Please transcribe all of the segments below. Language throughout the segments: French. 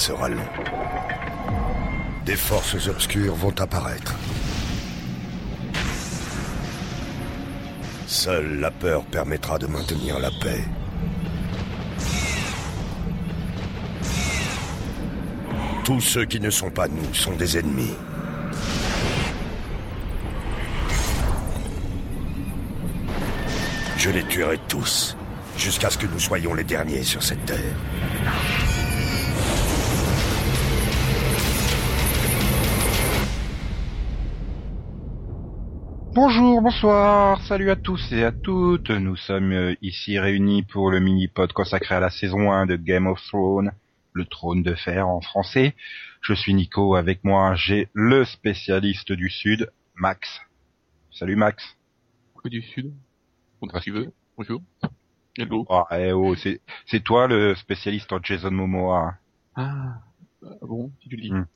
sera long. Des forces obscures vont apparaître. Seule la peur permettra de maintenir la paix. Tous ceux qui ne sont pas nous sont des ennemis. Je les tuerai tous, jusqu'à ce que nous soyons les derniers sur cette terre. Bonjour, bonsoir, salut à tous et à toutes. Nous sommes euh, ici réunis pour le mini-pod consacré à la saison 1 de Game of Thrones, le trône de fer en français. Je suis Nico, avec moi j'ai le spécialiste du Sud, Max. Salut Max. du Sud Quand tu veux, bonjour. Hello. Oh, eh oh, c'est, toi le spécialiste en Jason Momoa. Ah, ah bon, si tu le dis. Hmm.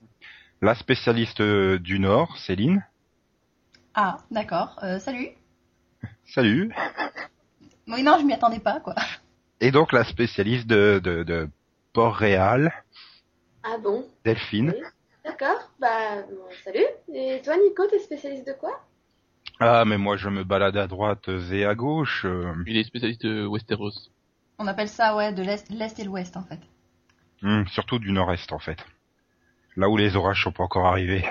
La spécialiste euh, du Nord, Céline. Ah, d'accord. Euh, salut. Salut. Oui, non, je m'y attendais pas, quoi. Et donc la spécialiste de, de, de Port-Réal, Ah bon? Delphine. Oui. D'accord. Bah, bon, salut. Et toi, Nico, t'es spécialiste de quoi? Ah, mais moi je me balade à droite et à gauche. euh, Il est spécialiste de Westeros. On appelle ça, ouais, de l'Est l'Est et l'Ouest, en fait. hmm, surtout du Nord-Est en fait. Là où les orages sont pas encore arrivés.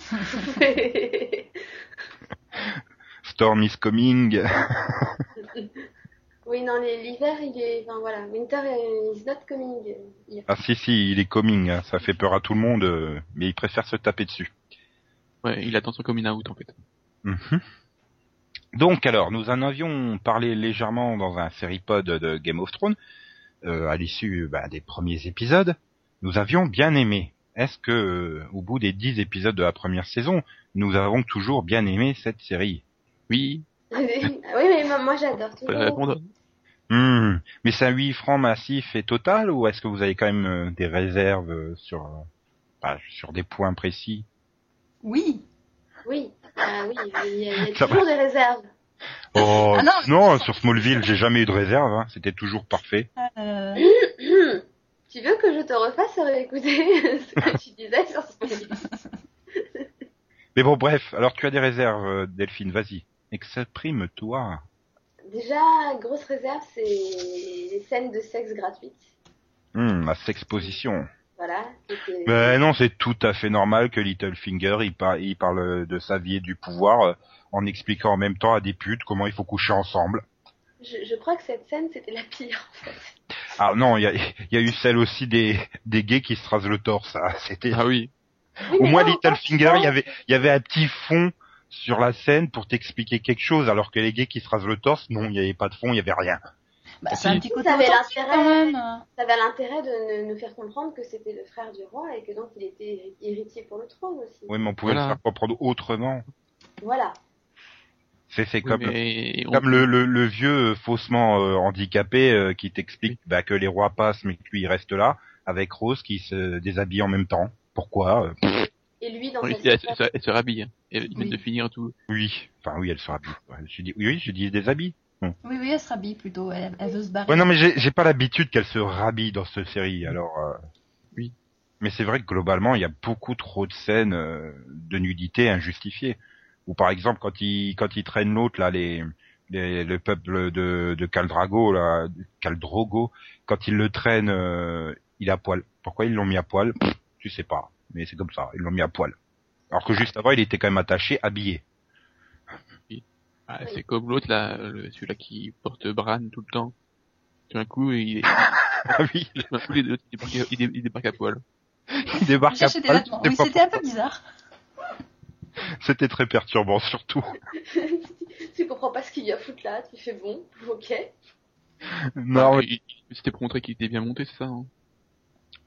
Storm is coming. Oui, non, l'hiver, il est... Enfin, voilà. Winter is not coming. here. Ah si si, il est coming, hein, ça fait peur à tout le monde, euh, mais il préfère se taper dessus. Ouais, il attend son coming out en fait. Mhm. Donc alors, nous en avions parlé légèrement dans un série-pod de Game of Thrones, euh, à l'issue bah, des premiers épisodes. Nous avions bien aimé. Est-ce que, euh, au bout des dix épisodes de la première saison, nous avons toujours bien aimé cette série? Oui, oui, mais moi, moi, j'adore. toujours. répondre. Hmm, Mais c'est un 8 francs massif et total ou est-ce que vous avez quand même euh, des réserves euh, sur euh, bah, sur des points précis? Oui. Oui. Ah oui, il y a, il y a Ça toujours des réserves. Oh Ah non, sur Smallville, j'ai jamais eu de réserve, hein, c'était toujours parfait. Euh, tu veux que je te refasse réécouter ce que tu disais sur ce Mais bon bref, alors tu as des réserves euh, Delphine, vas-y. Exprime-toi. Déjà, grosse réserve, c'est les scènes de sexe gratuites. Hmm, la sexposition. Voilà. Mais non, c'est tout à fait normal que Littlefinger il, par- il parle de sa vie et du pouvoir euh, en expliquant en même temps à des putes comment il faut coucher ensemble. Je, je crois que cette scène, c'était la pire, en fait. Ah non, il y a, il y a eu celle aussi des, des gays qui se rasent le torse. ah, C'était Ah oui. Oui, Au moins Littlefinger, il y avait, il y avait un petit fond sur la scène pour t'expliquer quelque chose, alors que les gays qui se rasent le torse, non, il n'y avait pas de fond, il n'y avait rien. bah, c'est un petit côté Ça avait authentique, l'intérêt. quand même. Ça avait l'intérêt de nous- nous faire comprendre que c'était le frère du roi et que donc il était héritier pour le trône aussi. Oui, mais on pouvait Voilà. le faire comprendre autrement. Voilà. C'est, c'est Oui, comme, on- comme le, le, le vieux euh, faussement euh, handicapé euh, qui t'explique bah, que les rois passent, mais que lui il reste là, avec Rose qui se déshabille en même temps. Pourquoi Et lui, dans Oui, sa elle, elle se- elle se rhabille. hein. Elle vient Oui. de finir tout. Oui, enfin oui, elle se rhabille. Je dis, oui, oui, je dis déshabille. Oui, oui, elle se rhabille plutôt. Elle, elle veut se barrer. Ouais, non, mais j'ai, j'ai pas l'habitude qu'elle se rhabille dans cette série, alors. euh, Oui. Mais c'est vrai que globalement, il y a beaucoup trop de scènes euh, de nudité injustifiées. Ou par exemple, quand ils quand ils traînent l'autre là, les, les le peuple de de Caldrago là, Caldrogo, quand ils le traînent, euh, il à poil. Pourquoi ils l'ont mis à poil? Pff, Tu sais pas, mais c'est comme ça, ils l'ont mis à poil. Alors que juste avant, il était quand même attaché, habillé. Ah. C'est comme l'autre là, celui-là qui porte Bran tout le temps. Tout d'un coup, il est, Ah oui, tout d'un coup, il débarque, il il à poil. il débarque à poil. c'était un peu bizarre. C'était très perturbant surtout. tu comprends pas ce qu'il y a à foutre là, tu fais bon, ok. Non, Ah, C'était pour montrer qu'il était bien monté, c'est ça hein?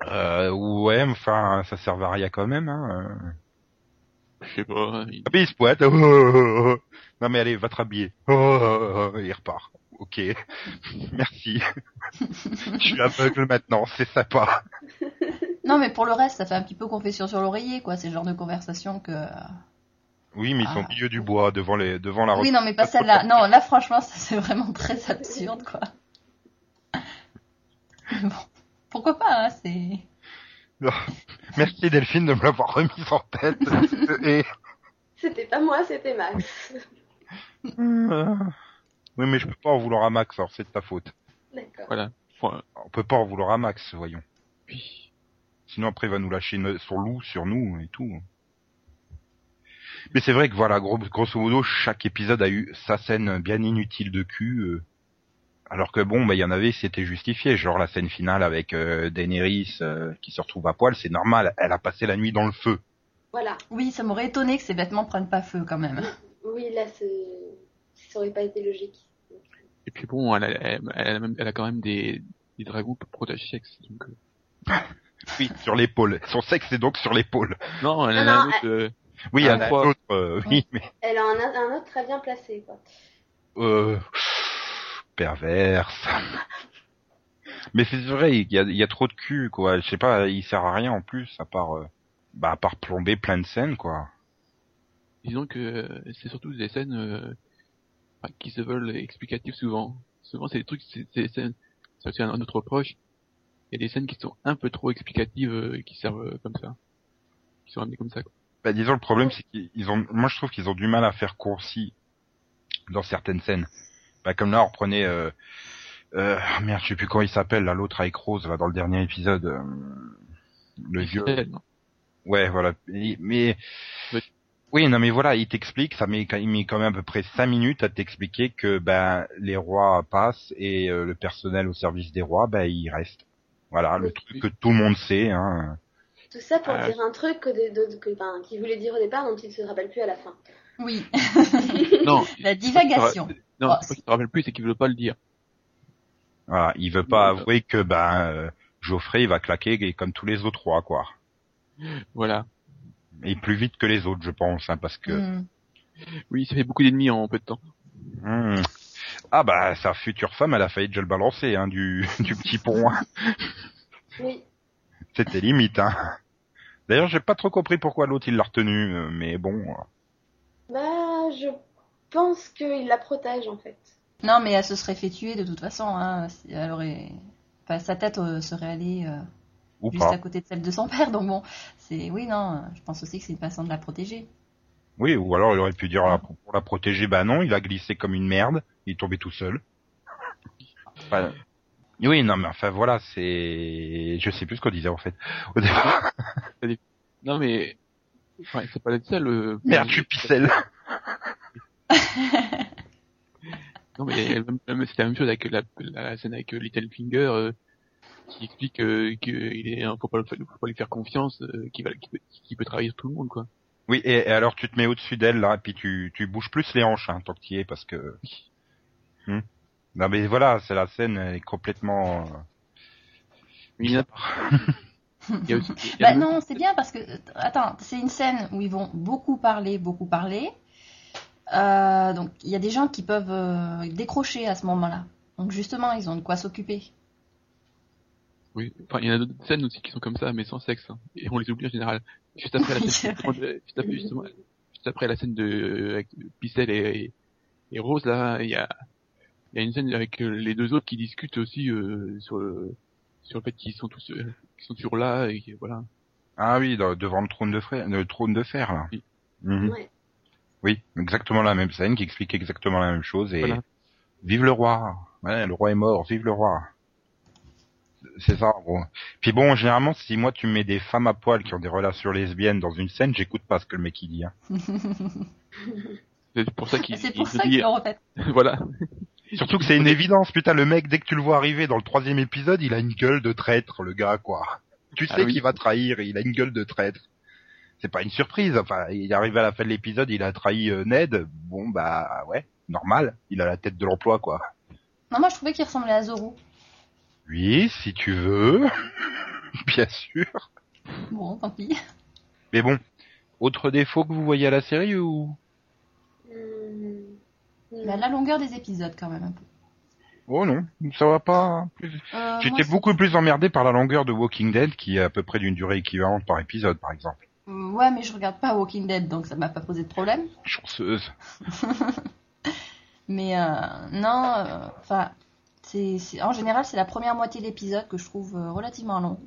Euh, ouais, mais enfin, ça sert à rien quand même. Hein. Je sais pas. il- Ah, puis il se pointe. Oh, oh, oh, oh. Non mais allez, va te rhabiller. Oh, oh, oh, il repart. Ok, merci. Je suis aveugle maintenant, c'est sympa. Non, mais pour le reste, ça fait un petit peu confession sur l'oreiller, quoi. C'est le genre de conversation que... Oui, mais ils sont Ah. au milieu du bois, devant les, devant la. Oui, non, mais pas celle-là. Non, là, franchement, ça, c'est vraiment très absurde, quoi. Bon. Pourquoi pas, hein, c'est... Merci Delphine de me l'avoir remise en tête. Et... C'était pas moi, c'était Max. Euh, Oui, mais je peux pas en vouloir à Max, alors c'est de ta faute. D'accord. Voilà. On peut pas en vouloir à Max, voyons. puis, Sinon après il va nous lâcher son loup sur nous et tout. Mais c'est vrai que voilà, gros, grosso modo, chaque épisode a eu sa scène bien inutile de cul. euh, alors que bon, bah il y en avait, c'était justifié. Genre la scène finale avec euh, Daenerys euh, qui se retrouve à poil, c'est normal. Elle a passé la nuit dans le feu. Voilà. Oui, ça m'aurait étonné que ces vêtements prennent pas feu quand même. Oui, là, c'est- ça aurait pas été logique. et puis bon, elle a, elle, elle a, même- elle a quand même des, des dragons pour protéger sexe. Donc, euh, Oui, sur l'épaule. Son sexe est donc sur l'épaule. Non, elle Non, a non, un autre. Oui, Ah, elle a quoi. l'autre, euh, oui, mais Elle a un, un autre très bien placé, quoi. euh, perverse. Mais c'est vrai, il y a, il y a trop de cul, quoi. Je sais pas, il sert à rien en plus, à part, euh, bah, à part plomber plein de scènes, quoi. disons que euh, c'est surtout des scènes euh, qui se veulent explicatives souvent. Souvent, c'est des trucs, c'est des scènes. Ça c'est un, un autre reproche. Il y a des scènes qui sont un peu trop explicatives, euh, qui servent euh, comme ça, qui sont amenées comme ça. Quoi. Bah, disons, le problème, c'est qu'ils ont, moi, je trouve qu'ils ont du mal à faire concis dans certaines scènes. Bah, comme là, on reprenait, euh, euh, ah, merde, je sais plus comment il s'appelle, là, l'autre avec Rose, là, dans le dernier épisode, euh, le vieux. Ouais, voilà. Mais Oui. oui, non, mais voilà, il t'explique, ça met, il met quand même à peu près cinq minutes à t'expliquer que ben les rois passent et euh, le personnel au service des rois, ben il reste. Voilà, le Oui. truc que tout le monde sait. Hein. Tout ça pour Ah. dire un truc que, de, de- que, ben, qu'il voulait dire au départ dont il se rappelle plus à la fin. Oui, Non, la divagation. non, Oh, c'est pas qu'il se rappelle plus, c'est qu'il veut pas le dire. Voilà, il veut pas Oui, avouer que ben euh, Geoffrey il va claquer comme tous les autres rois, quoi. Voilà. Et plus vite que les autres, je pense, hein, parce que. Hmm. Oui, ça fait beaucoup d'ennemis en peu de temps. Hmm. Ah bah sa future femme, elle a failli déjà le balancer hein, du du petit pont. hein. Oui. C'était limite. Hein. D'ailleurs, j'ai pas trop compris pourquoi l'autre il l'a retenu, euh, mais bon. euh, Bah, je pense qu'il la protège, en fait. Non, mais elle se serait fait tuer de toute façon. Hein. Elle aurait... enfin, sa tête euh, serait allée euh, Ou juste pas. à côté de celle de son père. Donc bon, c'est oui, non. Je pense aussi que c'est une façon de la protéger. Oui, ou alors il aurait pu dire ah, pour pour la protéger, bah non, il a glissé comme une merde, il est tombé tout seul. Enfin, oui, non, mais enfin voilà, c'est, je sais plus ce qu'on disait en fait. Au départ, Non mais, ouais, c'est pas ça le. merde, suis pixel. Non mais c'est la même chose avec la, la scène avec euh, Littlefinger euh, qui explique euh, qu'il est, faut pas, faut pas lui faire confiance, euh, qu'il va, peut, qu'il peut trahir tout le monde quoi. Oui, et, et alors tu te mets au-dessus d'elle là, et puis tu, tu bouges plus les hanches hein, tant que tu y es, parce que. Hmm. Non mais voilà, c'est la scène, elle est complètement. euh, Mais il y a, aussi, il y a Bah même- non, c'est bien parce que euh, attends, c'est une scène où ils vont beaucoup parler, beaucoup parler. Euh, donc il y a des gens qui peuvent euh, décrocher à ce moment-là. Donc justement, ils ont de quoi s'occuper. Oui, enfin, il y en a d'autres scènes aussi qui sont comme ça, mais sans sexe. hein. Et on les oublie en général. Juste après la Oui, scène, juste après, justement, juste après la scène de euh, avec Picel et, et, et Rose, là, il y a, il y a une scène avec euh, les deux autres qui discutent aussi euh, sur le sur le fait qu'ils sont tous euh, qu'ils sont toujours là et que, voilà. Ah oui, dans- devant le trône de fer, le trône de fer là. Oui. Mhm. Ouais. Oui, exactement la même scène qui explique exactement la même chose et Voilà. vive le roi. Ouais, le roi est mort, vive le roi. C'est ça, en gros. Puis bon, généralement, si moi tu me mets des femmes à poil qui ont des relations lesbiennes dans une scène, j'écoute pas ce que le mec il dit. Hein. C'est pour ça qu'ils c'est pour ça qu'ils refait. voilà. Surtout que c'est une évidence, putain, le mec, dès que tu le vois arriver dans le troisième épisode, il a une gueule de traître, le gars, quoi. Tu sais Ah oui. qu'il va trahir, il a une gueule de traître. C'est pas une surprise, enfin, il est arrivé à la fin de l'épisode, il a trahi euh, Ned, bon bah ouais, normal, il a la tête de l'emploi, quoi. Non, moi je trouvais qu'il ressemblait à Zoro. Oui, si tu veux, bien sûr. Bon, tant pis. Mais bon, autre défaut que vous voyez à la série ou? La longueur des épisodes quand même un peu. Oh non, ça va pas. plus- Euh, J'étais beaucoup plus emmerdé par la longueur de Walking Dead, qui est à peu près d'une durée équivalente par épisode, par exemple. c'est- Ouais, mais je regarde pas Walking Dead, donc ça m'a pas posé de problème. Chanceuse. Mais euh, non, euh, enfin, C'est, c'est- en général, c'est la première moitié de l'épisode que je trouve euh, relativement long.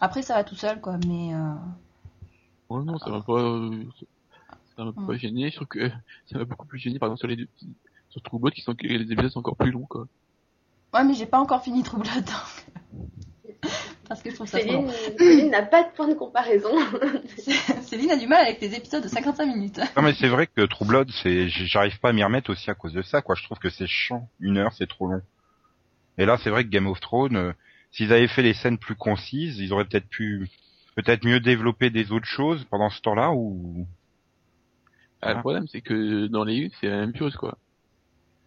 Après, ça va tout seul, quoi, mais euh, Oh non, ça m'a pas, euh, ça m'a pas gêné. Je trouve que ça m'a beaucoup plus gêné, par exemple, sur les deux, sur True Blood, qui sont, que les épisodes sont encore plus longs, quoi. ouais, mais j'ai pas encore fini donc. Parce que je trouve ça. Céline, Céline n'a pas de point de comparaison. Céline a du mal avec les épisodes de 55 minutes. Non mais c'est vrai que True Blood, c'est, j'arrive pas à m'y remettre aussi à cause de ça, quoi. Je trouve que c'est chiant. Une heure, c'est trop long. Et là, c'est vrai que Game of Thrones, euh, s'ils avaient fait les scènes plus concises, ils auraient peut-être pu, peut-être mieux développer des autres choses pendant ce temps-là, ou Ah. Le problème, c'est que dans les livres, c'est la même chose, quoi.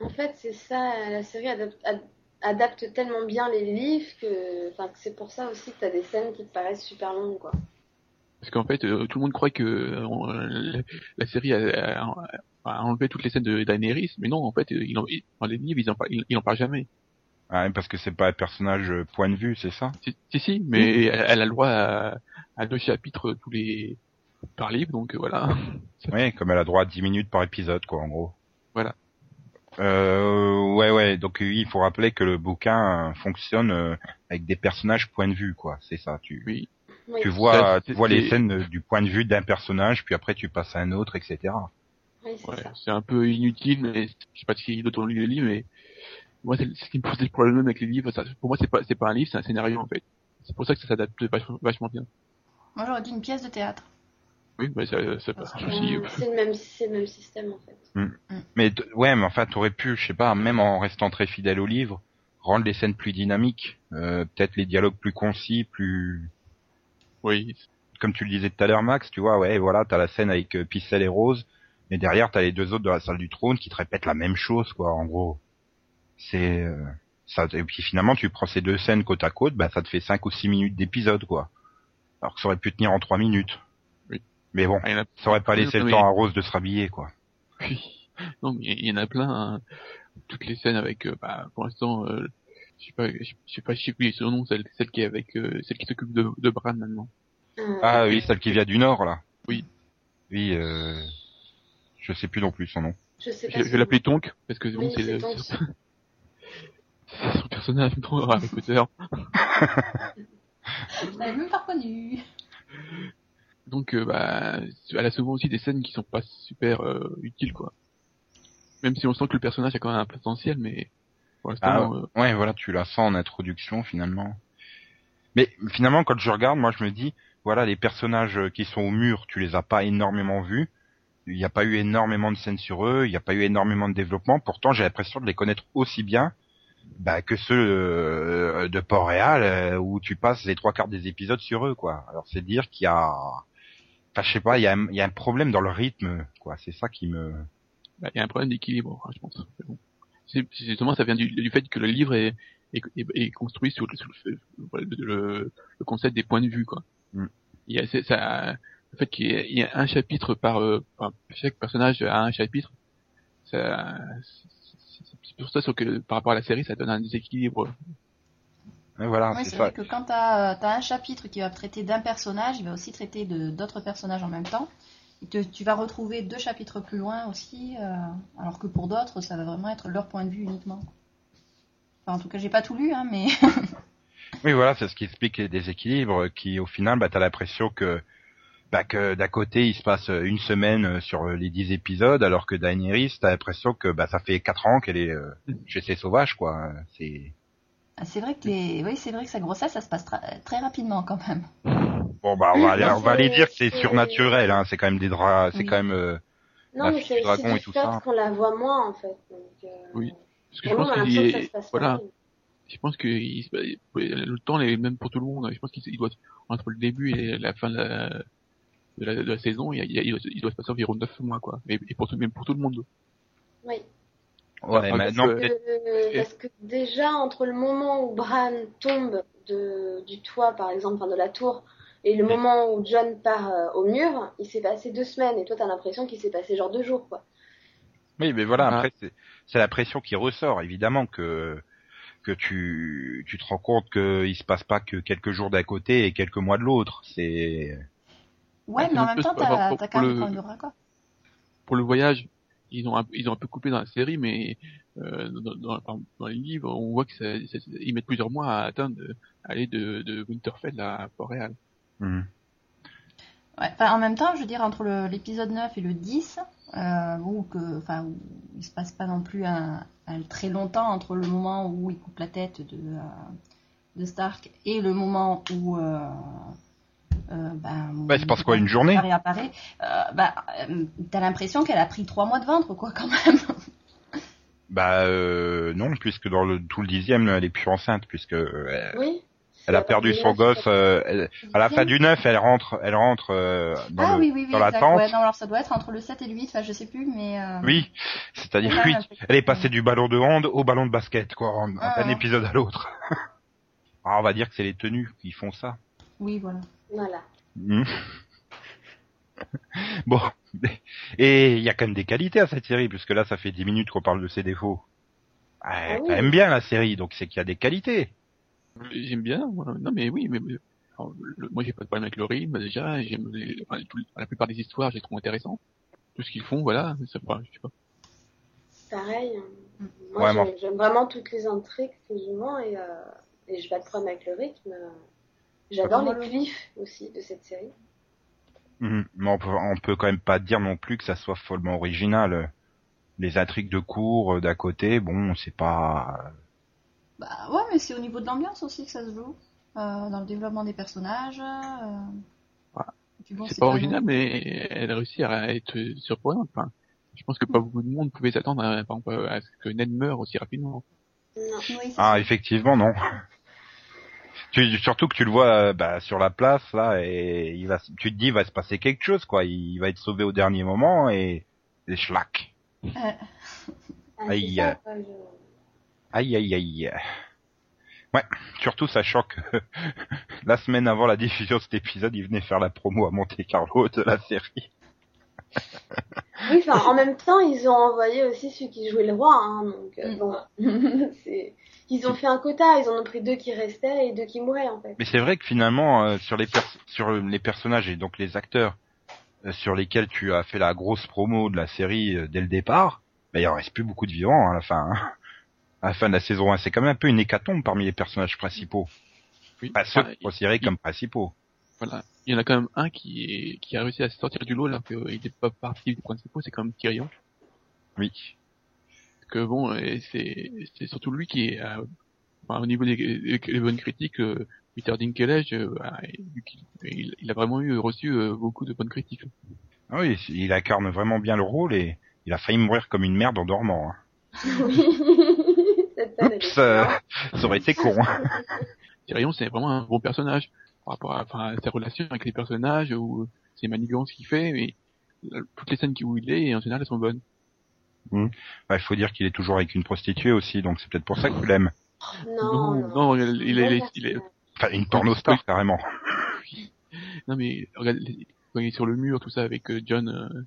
En fait, c'est ça, la série adapte, ad- adapte tellement bien les livres que, enfin, que c'est pour ça aussi que t'as des scènes qui te paraissent super longues, quoi. Parce qu'en fait, euh, tout le monde croit que euh, on- la, la série a, a- a enlevé toutes les scènes de Daenerys, mais non, en fait, euh, il en, il- dans les livres, ils en, par- ils, ils en parlent jamais. Ah, parce que c'est pas un personnage euh, point de vue, c'est ça? Si, si, si, mais elle, elle a le droit à, à deux chapitres tous les par livre, donc euh, voilà. Oui, comme elle a droit à 10 minutes par épisode, quoi, en gros. Voilà. Euh, ouais, ouais. Donc oui, il faut rappeler que le bouquin euh, fonctionne euh, avec des personnages point de vue, quoi. C'est ça. Tu, Oui. Tu vois, Ça, tu vois les scènes euh, du point de vue d'un personnage, puis après tu passes à un autre, etc. Oui, c'est Ouais, ça. c'est un peu inutile, mais je sais pas si d'autres ont lu les livres, mais moi, c'est ce qui me pose des problèmes avec les livres. Ça, pour moi, c'est pas, c'est pas un livre, c'est un scénario en fait. C'est pour ça que ça s'adapte vachement, vachement bien. Moi, j'aurais dit une pièce de théâtre. Oui, bah, ça, ça passe aussi. C'est le même, c'est le même système, en fait. Mais t- ouais, mais enfin, t'aurais pu, je sais pas, même en restant très fidèle au livre, rendre les scènes plus dynamiques, euh, peut-être les dialogues plus concis, plus, Oui, comme tu le disais tout à l'heure, Max, tu vois, ouais, voilà, t'as la scène avec euh, Picel et Rose, mais derrière t'as les deux autres de la salle du trône qui te répètent la même chose, quoi, en gros. C'est euh, ça, et puis finalement tu prends ces deux scènes côte à côte, bah ça te fait cinq ou six minutes d'épisode, quoi. Alors que ça aurait pu tenir en trois minutes. Mais bon, Ah, ça aurait pas laissé non, le mais- temps à Rose de se rhabiller, quoi. Oui. Non, mais il y en a plein. hein. Toutes les scènes avec, euh, bah, pour l'instant, euh, je sais pas, je sais pas, je sais plus son nom, celle, celle qui est avec, euh, celle qui s'occupe de, de Bran maintenant. Euh, Ah oui, celle qui vient du nord, là. Oui. Oui, euh... je sais plus non plus son nom. Je sais pas. Je, vais l'appeler Tonk, parce que bon, Oui, c'est son personnage dans Harry Potter. Je l'avais même pas reconnu. Donc, euh, bah, elle a souvent aussi des scènes qui sont pas super euh, utiles, quoi. Même si on sent que le personnage a quand même un potentiel, mais pour l'instant, euh, Ouais, voilà, tu la sens en introduction finalement. Mais finalement, quand je regarde, moi je me dis, voilà, les personnages qui sont au mur, tu les as pas énormément vus. Il n'y a pas eu énormément de scènes sur eux, il n'y a pas eu énormément de développement. Pourtant, j'ai l'impression de les connaître aussi bien bah, que ceux euh, de Port-Réal euh, où tu passes les trois quarts des épisodes sur eux, quoi. Alors c'est dire qu'il y a, enfin, je sais pas, il y a, un- il y a un problème dans le rythme, quoi. C'est ça qui me, bah, il y a un problème d'équilibre, hein, je pense. Bon. C'est justement, ça vient du, du fait que le livre est, est, est- est construit sur, le, sur le, le- le concept des points de vue, quoi. Mm. Il y a, ça, le fait qu'il y, y a un chapitre par, euh, par- chaque personnage a un chapitre, ça, c'est- pour ça que par rapport à la série, ça donne un déséquilibre. Ouais, voilà, Ouais, c'est vrai que quand t'as as un chapitre qui va traiter d'un personnage, il va aussi traiter d'autres personnages en même temps. Et te- tu vas retrouver deux chapitres plus loin aussi, euh, alors que pour d'autres, ça va vraiment être leur point de vue uniquement. Enfin, en tout cas, j'ai pas tout lu, hein, mais Oui, voilà, c'est ce qui explique les déséquilibres, qui au final, bah, t'as l'impression que, bah, que d'un côté, il se passe une semaine euh, sur les dix épisodes, alors que Daenerys, t'as l'impression que, bah, ça fait quatre ans qu'elle est euh, chez ses sauvages, quoi. C'est c'est vrai que les, oui, c'est vrai que sa grossesse, ça se passe tra- très rapidement quand même. bon, bah, on va aller, Bah, on va aller c'est- dire que c'est surnaturel, hein. C'est quand même des draps, c'est Oui. quand même. euh, Non, la mais c'est dragon et tout ça. qu'on la voit moins, en fait. Donc, euh, Oui. Parce que je pense qu'il que ça est, se passe voilà, je pense que il se- le temps est même pour tout le monde. Je pense qu'il il doit entre le début et la fin de la, de la, de la saison, il, doit, il doit se passer environ 9 mois, quoi. Et, et pour tout, même pour tout le monde. Oui. Ouais, Ah, maintenant, parce peut-être- Euh, parce que déjà, entre le moment où Bran tombe de, du toit, par exemple, enfin de la tour, et le moment où John part euh, au mur, il s'est passé deux semaines, et toi, t'as l'impression qu'il s'est passé genre deux jours, quoi. Oui, mais voilà, Ah. après, c'est- c'est la pression qui ressort, évidemment, que que tu tu te rends compte qu'il se passe pas que quelques jours d'un côté et quelques mois de l'autre. C'est Ouais, Ah, mais en même temps, t'as quand même le- raccord. Pour le voyage, ils ont un, ils ont un peu coupé dans la série, mais euh, dans, dans, dans, les livres, on voit que ça, ça, ils mettent plusieurs mois à atteindre, à aller de, de Winterfell à Port-Réal. Ouais, enfin, en même temps, je veux dire, entre l'épisode 9 et le 10, euh, où, que, enfin, où il se passe pas non plus un, un très longtemps entre le moment où il coupe la tête de, euh, de Stark et le moment où. Ben, Bah, se passe quoi, une journée réapparaît, euh, bah, euh, T'as l'impression qu'elle a pris trois mois de ventre, quoi, quand même. Bah euh, non, puisque dans le tout le dixième, elle est plus enceinte, puisque euh, elle, Oui. elle a perdu son gosse. euh, elle- à la fin du 9, elle rentre, elle rentre euh, dans, ah le- oui, oui, oui, dans la exact. tente. Ouais, non, alors ça doit être entre le 7 et le 8, enfin, je sais plus, mais. euh, Oui, c'est-à-dire c'est quand oui, même un peu- elle est passée du ballon de hand au ballon de basket, quoi, en Ah, un ouais. épisode à l'autre. Ah, on va dire que c'est les tenues qui font ça. Oui, voilà. Voilà. Hmm. bon, et il y a quand même des qualités à cette série, puisque là, ça fait 10 minutes qu'on parle de ses défauts. Ah, Ah oui. quand même bien la série, donc c'est qu'il y a des qualités. J'aime bien. Non, mais oui, mais mais- alors, le- moi j'ai pas de problème avec le rythme déjà. J'aime enfin, la plupart des histoires, je les trouve intéressantes. Tout ce qu'ils font, voilà. Ça, je sais pas. Pareil. hein. Mm. Moi, Vraiment. j'aime- j'aime vraiment toutes les intrigues, plus ou moins, et, euh, et j'ai pas de problème avec le rythme. J'adore les cliffs aussi de cette série. Mais on peut, on peut quand même pas dire non plus que ça soit follement original. Les intrigues de cours euh, d'à côté, bon, c'est pas. Bah ouais, mais c'est au niveau de l'ambiance aussi que ça se joue. Euh, dans le développement des personnages. Euh... Ouais. bon, c'est pas original, mais elle réussit à être surprenante. Enfin, je pense que pas beaucoup de monde pouvait s'attendre à, par exemple, à ce que Ned meure aussi rapidement. Non. Oui, c'est Ah, ça. effectivement, non. Tu, surtout que tu le vois euh, bah, sur la place là, et il va, tu te dis, il va se passer quelque chose, quoi. Il va être sauvé au dernier moment et, et schlack. Euh, Ah, Aïe, c'est ça, quoi, je- Aïe, aïe, aïe. Ouais, surtout sachant que la semaine avant la diffusion de cet épisode, il venait faire la promo à Monte Carlo de la série. Oui, enfin, en même temps, ils ont envoyé aussi celui qui jouait le roi, hein, donc euh, Mm. bon, c'est... Ils ont fait un quota, ils en ont pris deux qui restaient et deux qui mouraient, en fait. Mais c'est vrai que finalement, euh, sur les pers- sur les personnages et donc les acteurs euh, sur lesquels tu as fait la grosse promo de la série euh, dès le départ, bah, il en reste plus beaucoup de vivants hein, à la fin. hein. À la fin de la saison 1, c'est quand même un peu une hécatombe parmi les personnages principaux. Oui. Pas ceux considérés il- comme principaux. Voilà. Il y en a quand même un qui, est, qui a réussi à se sortir du lot alors qu'il n'était pas parti des principaux, c'est quand même Tyrion. Oui. Que bon, c'est c'est surtout lui qui est, euh, enfin, au niveau des, des- bonnes critiques, euh, Peter Dinklage, euh, bah, il, a vraiment eu reçu euh, beaucoup de bonnes critiques. Ah oui, il incarne vraiment bien le rôle et il a failli mourir comme une merde en dormant. hein. Oups, euh, ça aurait été con. hein. Tyrion, c'est vraiment un bon personnage par rapport à, enfin, à ses relations avec les personnages ou ses manigances qu'il fait. Mais toutes les scènes où il est, en général, elles sont bonnes. Bah, Il faut dire qu'il est toujours avec une prostituée aussi, donc c'est peut-être pour ça que tu l'aimes. Non, non. non, il, il est, Bon il est. Enfin, une pornostar carrément. non mais regarde, quand il est sur le mur, tout ça avec euh, John, euh,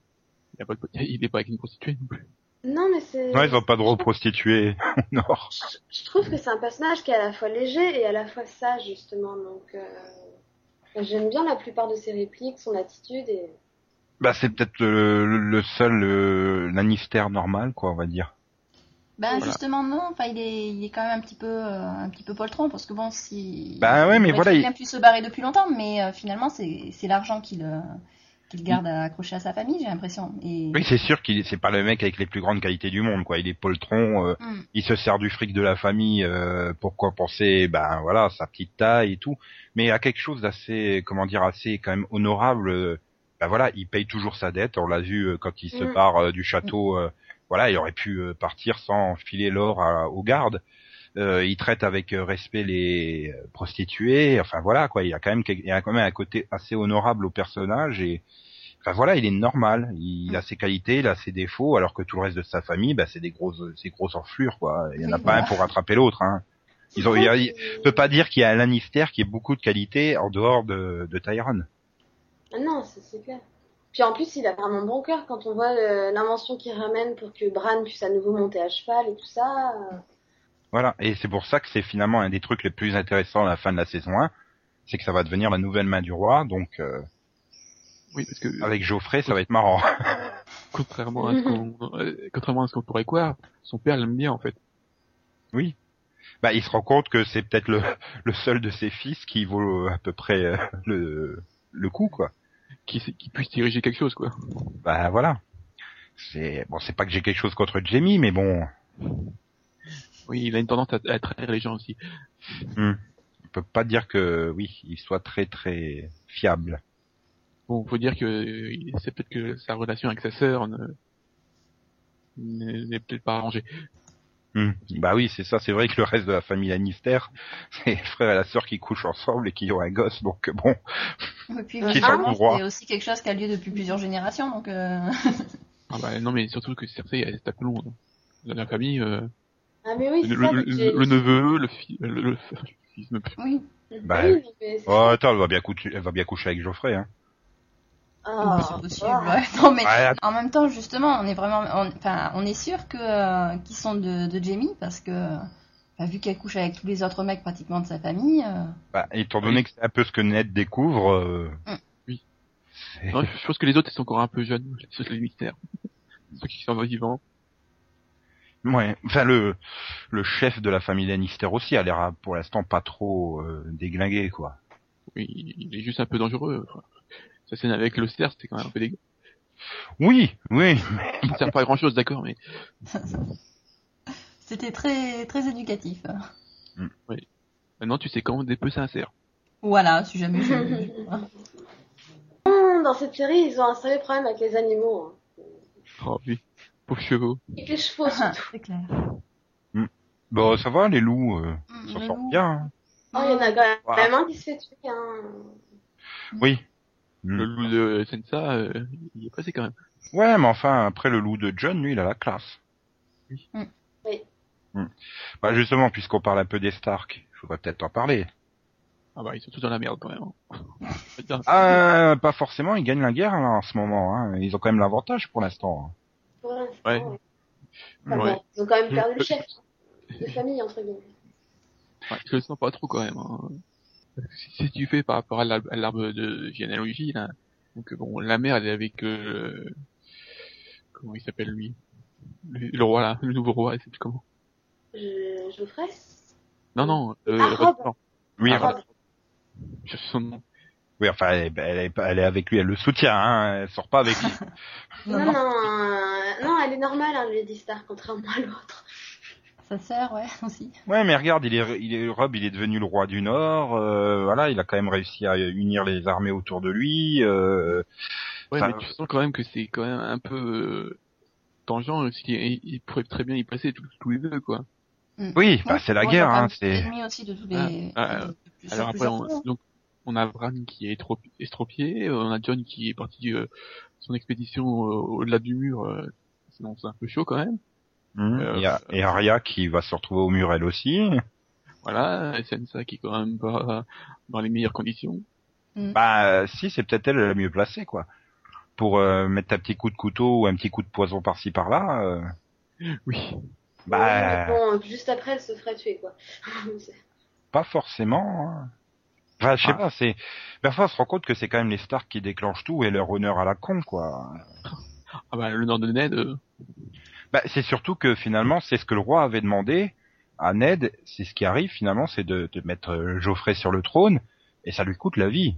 il, a pas de- il est pas avec une prostituée non plus. Non, mais c'est... Non, ils ont pas de rôle prostituée au Nord. Je, je trouve que c'est un personnage qui est à la fois léger et à la fois sage, justement, donc... euh, J'aime bien la plupart de ses répliques, son attitude et... Bah, c'est peut-être le, le seul euh, Lannister normal, quoi, on va dire. Ben Voilà. justement non, enfin il est, il est quand même un petit peu, euh, un petit peu poltron parce que bon si. Bah ouais, mais voilà, il- bien pu se barrer depuis longtemps, mais euh, finalement c'est, c'est l'argent qui le, qui le garde accroché à sa famille, j'ai l'impression. Et. Oui, c'est sûr qu'il c'est pas le mec avec les plus grandes qualités du monde, quoi. Il est poltron, euh, Hmm. il se sert du fric de la famille euh, pour compenser, ben voilà, sa petite taille et tout. Mais il a quelque chose d'assez, comment dire, assez quand même honorable. Ben voilà, il paye toujours sa dette. On l'a vu euh, quand il se Mm. part euh, du château. euh, voilà, il aurait pu partir sans filer l'or aux gardes. Euh, il traite avec respect les prostituées. Enfin voilà, quoi. Il y a quand même, quel- il y a quand même un côté assez honorable au personnage et Enfin voilà, il est normal, il a ses qualités, il a ses défauts, alors que tout le reste de sa famille, bah, c'est des grosses, c'est grosses enflures quoi. Il y en a pas voilà. un pour rattraper l'autre. Hein. Ils ont, il y a- il peut pas dire qu'il y a un Lannister qui ait beaucoup de qualités en dehors de, de Tyrone. Ah non, c'est clair. Puis en plus, il a vraiment bon cœur quand on voit l'invention qu'il ramène pour que Bran puisse à nouveau monter à cheval et tout ça. Voilà, et c'est pour ça que c'est finalement un des trucs les plus intéressants à la fin de la saison 1, c'est que ça va devenir la nouvelle main du roi, donc euh, Oui, parce que avec Geoffrey, ça va être marrant. contrairement à ce qu'on, euh, contrairement à ce qu'on pourrait croire, son père l'aime bien en fait. Bah, il se rend compte que c'est peut-être le, le seul de ses fils qui vaut à peu près euh, le, le coup, quoi. Qui, qui puisse diriger quelque chose quoi. Bah voilà. C'est bon, c'est pas que j'ai quelque chose contre Jamie, mais bon, Oui, il a une tendance à, à trahir les gens aussi. on peut pas dire que oui, il soit très très fiable. Bon, faut dire que euh, c'est peut-être que sa relation avec sa sœur ne n'est peut-être pas arrangée. Hmm. Bah oui, c'est ça. C'est vrai que le reste de la famille Lannister, c'est le frère et la sœur qui couchent ensemble et qui ont un gosse. Donc bon, Et puis, est le c'est aussi quelque chose qui a lieu depuis plusieurs générations, donc euh... Ah bah non, mais surtout que Cersei, elle long. hein. Dans la famille, euh, Ah, mais oui, le, c'est ça. le- j'ai- le neveu, le fils, le, le fils, oui. Bah, Oui, mais oh, attends, elle va bien coucher, elle va bien coucher avec Geoffrey. Hein. Ah, possible. ah. ouais. Non, mais Ouais, en même temps, justement, on est vraiment, on- enfin, on est sûr que euh, qu'ils sont de, de Jamie parce que bah, vu qu'elle couche avec tous les autres mecs pratiquement de sa famille. euh, Bah, étant donné Oui. que c'est un peu ce que Ned découvre. euh, Mm. Oui. Non, je pense que les autres, ils sont encore un peu jeunes, les mystères. Ceux qui sont vivants. Ouais, enfin le le chef de la famille Lannister aussi a l'air pour l'instant pas trop euh, déglingué quoi. Oui, il est juste un peu dangereux. Sa scène avec le cerf, c'était quand même un peu dégueu. Oui, oui, Il ne sert pas à grand chose, d'accord, mais C'était très très éducatif. maintenant tu sais comment dépecer un cerf. Voilà, si jamais je. Hum, Dans cette série, ils ont un sérieux problème avec les animaux. hein. Oh oui, pauvres chevaux. Et les chevaux surtout. C'est clair. bon ça va les loups euh, Mm, s'en le sortent loup. bien. hein. Oh, il y en a quand Voilà. même un qui se fait tuer. Hein. Oui. Mm. Le loup de Sensa, euh, il est passé quand même. Ouais, mais enfin après le loup de John, lui, il a la classe. Oui. Mm. Oui. Mm. Bah justement, puisqu'on parle un peu des Stark, il faudrait peut-être en parler. Ah bah ils sont tous dans la merde quand même. hein. Ah, pas forcément, ils gagnent la guerre là, en ce moment. Hein. Ils ont quand même l'avantage pour l'instant. Pour l'instant, Ouais. ouais. Enfin, Ouais. bon, ils ont quand même perdu Je- le chef hein, de famille, entre guillemets. Ouais, je le sens pas trop quand même. Hein. Si, si tu fais par rapport à l'arbre de généalogie, là, donc bon, la mère elle est avec euh, comment il s'appelle lui, le, le roi là, le nouveau roi, il sait plus comment? Je, je le ferai. Non non, euh, Ah, Rob. Rob. Oui, Ah, enfin, Rob. Je son nom. oui, enfin, elle, est- elle est, elle est avec lui, elle le soutient, hein. Elle sort pas avec lui. Non, non, euh, non, elle est normale, hein, Lady Star, contrairement à l'autre. Sa sœur, ouais, aussi. Ouais, mais regarde, il est, il est, Rob, il est devenu le roi du Nord. euh, voilà, il a quand même réussi à unir les armées autour de lui. Euh, Ouais, Enfin, mais tu sens quand même que c'est quand même un peu euh, tangent, parce qu'il il, il pourrait très bien y passer tous les deux quoi. oui, bah, c'est la Ouais, guerre, hein. C'est. même ennemi aussi de tous les. Ah, ah, de- de- sur Alors après, on, donc, on a Bran qui est trop estropié, on a John qui est parti euh, son expédition euh, au-delà du mur, euh, sinon c'est un peu chaud quand même. Mhm. Euh, Il y a- et Arya qui va se retrouver au mur elle aussi. Voilà, Sansa qui est quand même pas dans les meilleures conditions. Bah, euh, si, c'est peut-être elle la mieux placée, quoi. Pour euh, mettre un petit coup de couteau ou un petit coup de poison par-ci par-là. euh, Oui. bah, Ouais, bon, juste après, elle se ferait tuer, quoi. pas forcément. hein. Enfin, je sais Ah. pas, c'est. Parfois, on se rend compte que c'est quand même les Stark qui déclenchent tout et leur honneur à la con, quoi. Ah bah le nord de Ned, euh, Bah, c'est surtout que finalement, c'est ce que le roi avait demandé à Ned. C'est ce qui arrive finalement, c'est de, de mettre euh, Geoffrey sur le trône et ça lui coûte la vie.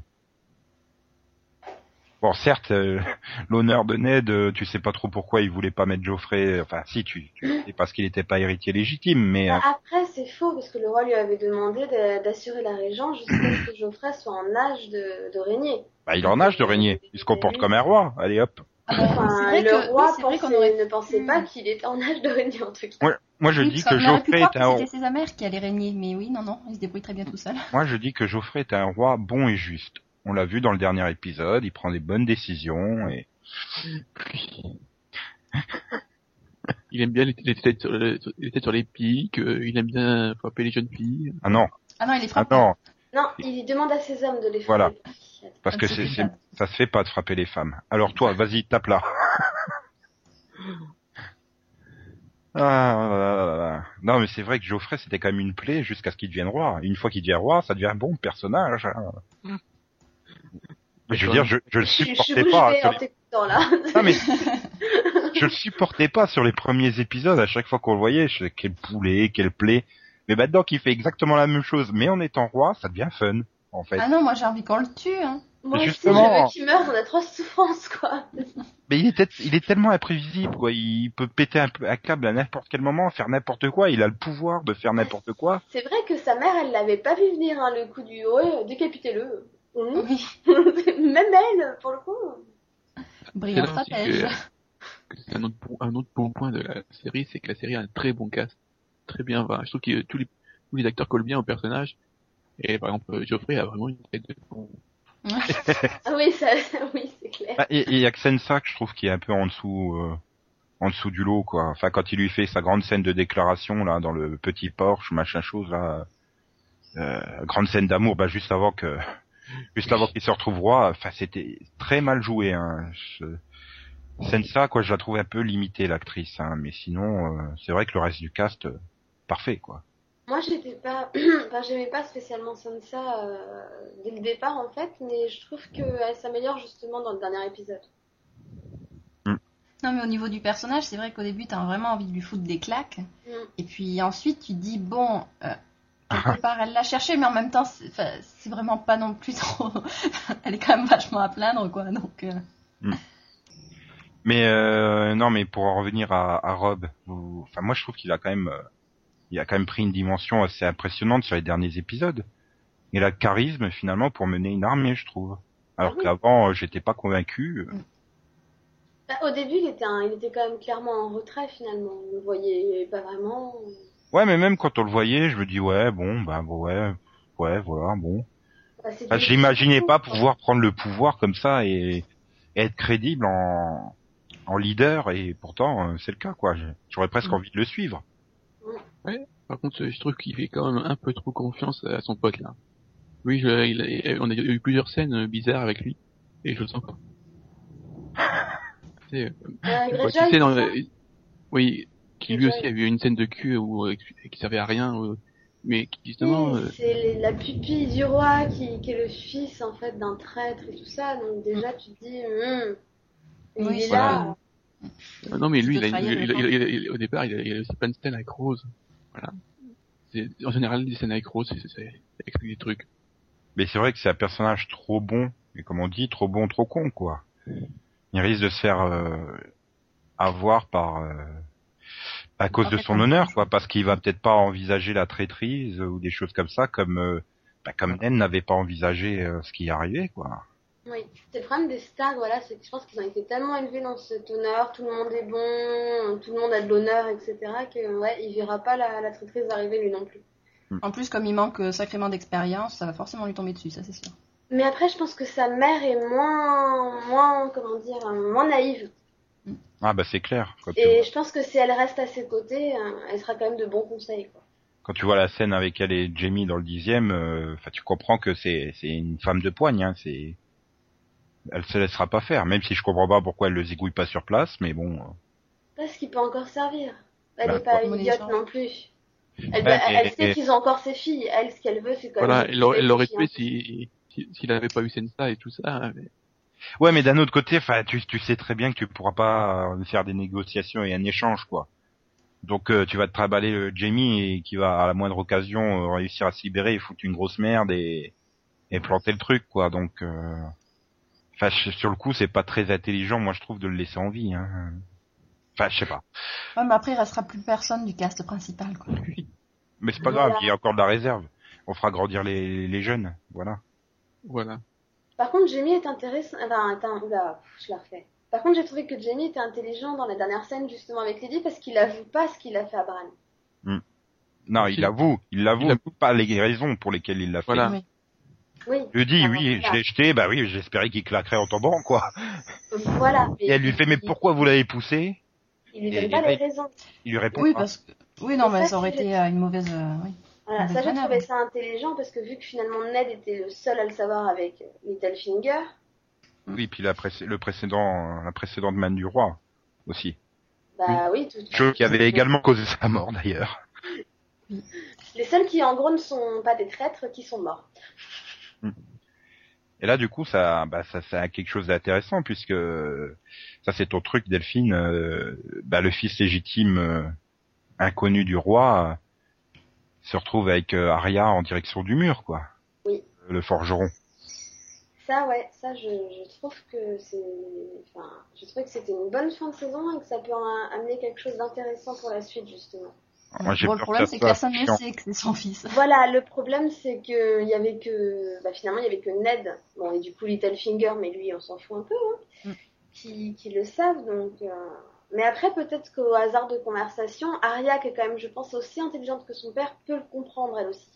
Bon, certes, euh, l'honneur de Ned, euh, tu sais pas trop pourquoi il voulait pas mettre Geoffrey. Enfin, si, tu, tu sais parce qu'il n'était pas héritier légitime, mais euh, Après, c'est faux, parce que le roi lui avait demandé de- d'assurer la régence jusqu'à ce que Geoffrey soit en âge de, de régner. bah, il est en âge de régner. Il se comporte comme un roi. Allez, hop. Ah Enfin, c'est vrai le roi oui, c'est vrai pensait- qu'on aurait ne pensait pas qu'il était en âge de régner, en tout cas. Ouais. Moi, je Oui, dis que Geoffrey est un. C'était sa mère qui allait régner, mais oui, non, non, il se débrouille très bien tout seul. Moi, je dis que Geoffrey est un roi bon et juste. On l'a vu dans le dernier épisode. Il prend des bonnes décisions et. il aime bien les, les têtes sur, les, les têtes sur les pics, euh, il aime bien frapper les jeunes filles. Ah non, Ah non, il est ah frappé. non, Non, il demande à ses hommes de les faire. Voilà. Parce que c'est, ça. se fait pas de frapper les femmes. Alors toi, vas-y, tape là. Ah, là, là, là, là. Non, mais c'est vrai que Geoffrey, c'était quand même une plaie jusqu'à ce qu'il devienne roi. Une fois qu'il devient roi, ça devient un bon personnage. hein. Mais je veux dire, je, je le Je, je supportais pas. les- là. Mais je le supportais pas sur les premiers épisodes. À chaque fois qu'on le voyait, je quel poulet, quel plaie. Mais maintenant qu'il fait exactement la même chose, mais en étant roi, ça devient fun, en fait. Ah non, moi j'ai envie qu'on le tue. Hein. Moi aussi, Justement. je veux qu'il meure dans atroce souffrance, quoi. Mais il est, peut-être- il est tellement imprévisible, quoi. Il peut péter un, câble à n'importe quel moment, faire n'importe quoi. Il a le pouvoir de faire n'importe quoi. C'est vrai que sa mère, elle l'avait pas vu venir, hein, le coup du ouais, décapitez-le. Oui, Même elle, pour le coup. brillant aussi stratège. un autre, bon- un autre bon point de la série, c'est que la série a un très bon cast. Très bien, enfin, je trouve que tous les, tous les acteurs collent bien au personnage. Et par exemple, Geoffrey a vraiment une tête de con. Ah oui, ça, oui, c'est clair. Et et il y a que Sensa que je trouve qui est un peu en dessous, euh, en dessous du lot, quoi. Enfin, quand il lui fait sa grande scène de déclaration là dans le petit Porsche, machin chose là, euh, grande scène d'amour, bah juste avant que, juste avant qu'il se retrouve roi. Enfin, c'était très mal joué. Hein. Je- Sensa, quoi, je la trouve un peu limitée l'actrice, hein. Mais sinon, euh, c'est vrai que le reste du cast, euh, parfait, quoi. Moi, j'étais pas, enfin, j'aimais pas spécialement Sansa euh, dès le départ, en fait, mais je trouve qu'elle s'améliore justement dans le dernier épisode. Non, mais au niveau du personnage, c'est vrai qu'au début, t'as vraiment envie de lui foutre des claques. Mm. Et puis ensuite, tu te dis, bon, euh, quelque part, elle l'a cherché, mais en même temps, c'est vraiment pas non plus trop. elle est quand même vachement à plaindre, quoi. Donc, euh, Mais euh, non, mais pour en revenir à, à Rob, vous- enfin moi je trouve qu'il a quand même, euh, il a quand même pris une dimension assez impressionnante sur les derniers épisodes. Il a le charisme finalement pour mener une armée, je trouve. Alors Ah oui. qu'avant, euh, j'étais pas convaincu. Bah, au début, il était, un- il était quand même clairement en retrait finalement. On le voyait pas vraiment. Ouais, mais même quand on le voyait, je me dis ouais, bon, bah ouais, ouais, voilà, bon. Bah, Enfin, je l'imaginais pas pouvoir prendre le pouvoir comme ça et, et être crédible en, en leader, et pourtant euh, c'est le cas, quoi. J'aurais presque Mm. envie de le suivre. Par contre, je trouve qu'il fait quand même un peu trop confiance à son pote là. Oui, je, il a- on a eu plusieurs scènes bizarres avec lui, et je le sens pas. Tu sais, Euh, Greyjoy, tu sais, dans Oui, qui lui aussi avait une scène de cul où, euh, qui servait à rien, où- mais qui justement, Oui, euh, c'est la pupille du roi qui, qui est le fils en fait d'un traître et tout ça. Donc déjà, tu te dis, il Oui, est voilà. là. euh, non mais lui, Tu il peux a, trahir il, le il- il- il- au départ, il a, il a aussi plein de scènes avec Rose. Voilà. En général, les scènes avec Rose, c'est, explique des trucs. Mais c'est vrai que c'est un personnage trop bon, et comme on dit, trop bon, trop con, quoi. Il risque de se faire euh, avoir par euh, à cause de son on- honneur, quoi, parce qu'il va peut-être pas envisager la traîtrise ou des choses comme ça, comme euh, bah, comme Nen n'avait pas envisagé euh, ce qui y arrivait, quoi. Oui, c'est le problème des stars, voilà, c'est que je pense qu'ils ont été tellement élevés dans cet honneur, tout le monde est bon, tout le monde a de l'honneur, etc., que ouais, il verra pas la, la traîtrise arriver lui non plus. en plus, comme il manque euh, sacrément d'expérience, ça va forcément lui tomber dessus, ça c'est sûr. Mais après, je pense que sa mère est moins, moins, comment dire, euh, moins naïve. Ah bah c'est clair. Et vois, je pense que si elle reste à ses côtés, euh, elle sera quand même de bons conseils, quoi. quand tu vois la scène avec elle et Jamie dans le dixième, euh, enfin tu comprends que c'est c'est une femme de poigne, hein, c'est elle se laissera pas faire, même si je comprends pas pourquoi elle le zigouille pas sur place, mais bon. euh, Parce qu'il peut encore servir. Elle Bah, n'est pas comme les idiote non plus. Elle, elle sait qu'ils ont encore ses filles. Elle, ce qu'elle veut, c'est quand Voilà, même. elle l'aurait, tué filles, si, si- s'il avait pas eu Sensa et tout ça. hein, mais- Ouais, mais d'un autre côté, enfin, tu, tu sais très bien que tu pourras pas euh, faire des négociations et un échange, quoi. Donc, euh, tu vas te traballer le Jamie et qui va à la moindre occasion euh, réussir à se libérer et foutre une grosse merde et, et planter le truc, quoi. Donc, euh, enfin, sur le coup, c'est pas très intelligent, moi, je trouve, de le laisser en vie. Hein. Enfin, je sais pas. Ouais, mais après, il restera plus personne du cast principal, quoi. Mais c'est pas Voilà. grave, il y a encore de la réserve. On fera grandir les, les jeunes, voilà. Voilà. Par contre, Jamie est intéressant. Enfin, attends, oula, je la refais. Par contre, j'ai trouvé que Jamie était intelligent dans la dernière scène, justement, avec Lady, parce qu'il avoue pas ce qu'il a fait à Bran. Non, Si. il avoue, il l'avoue, Il avoue. pas les raisons pour lesquelles il l'a fait. Voilà. Oui. Oui. Je lui dis, oui, je l'ai jeté, bah oui, j'espérais qu'il claquerait en tombant, quoi. Voilà. Et elle lui fait, mais pourquoi vous l'avez poussé? Il lui Et- donne pas et- les raisons. Il lui répond Oui, pas. parce que. Oui, non, mais ça, ça aurait été euh, une mauvaise. euh, oui. Voilà, Avec ça, Banner. trouvé ça intelligent, parce que vu que finalement Ned était le seul à le savoir avec Littlefinger, Oui, puis la le précédent, la précédente main du roi aussi. bah oui, tout. Chose qui avait également causé sa mort d'ailleurs. Les seuls qui, en gros, ne sont pas des traîtres, qui sont morts. Et là, du coup, ça, bah, ça, c'est quelque chose d'intéressant puisque ça, c'est ton truc, Delphine. euh, bah, le fils légitime euh, inconnu du roi euh, se retrouve avec Arya en direction du mur, quoi. Oui. Le forgeron. Ça, ouais, ça, je, je trouve que c'est. Enfin, je trouvais que c'était une bonne fin de saison et que ça peut en amener quelque chose d'intéressant pour la suite, justement. Moi, j'ai Bon, le peur problème, c'est que soit personne ne chiant. sait que c'est son fils. Voilà, le problème, c'est que il y avait que. Bah, finalement, il y avait que Ned, bon, et du coup Littlefinger, mais lui, on s'en fout un peu, hein, Mm. qui, qui le savent, donc. euh, Mais après, peut-être qu'au hasard de conversation, Arya, qui est quand même, je pense, aussi intelligente que son père, peut le comprendre, elle aussi.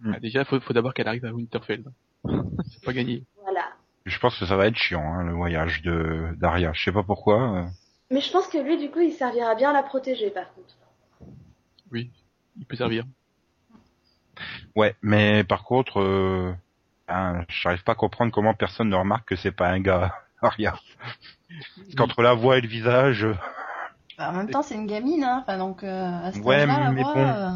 Mm. Ah, déjà, faut, faut d'abord qu'elle arrive à Winterfell. c'est pas gagné. Voilà. Je pense que ça va être chiant, hein, le voyage de d'Aria. Je sais pas pourquoi. euh. Mais je pense que lui, du coup, il servira bien à la protéger, par contre. Oui, il peut servir. Ouais, mais par contre, euh, hein, j'arrive pas à comprendre comment personne ne remarque que c'est pas un gars, Aria. Parce qu'entre la voix et le visage, euh, Bah, en même temps, c'est une gamine, hein. Enfin, donc, euh, à ce Ouais, la mais voix, bon. euh,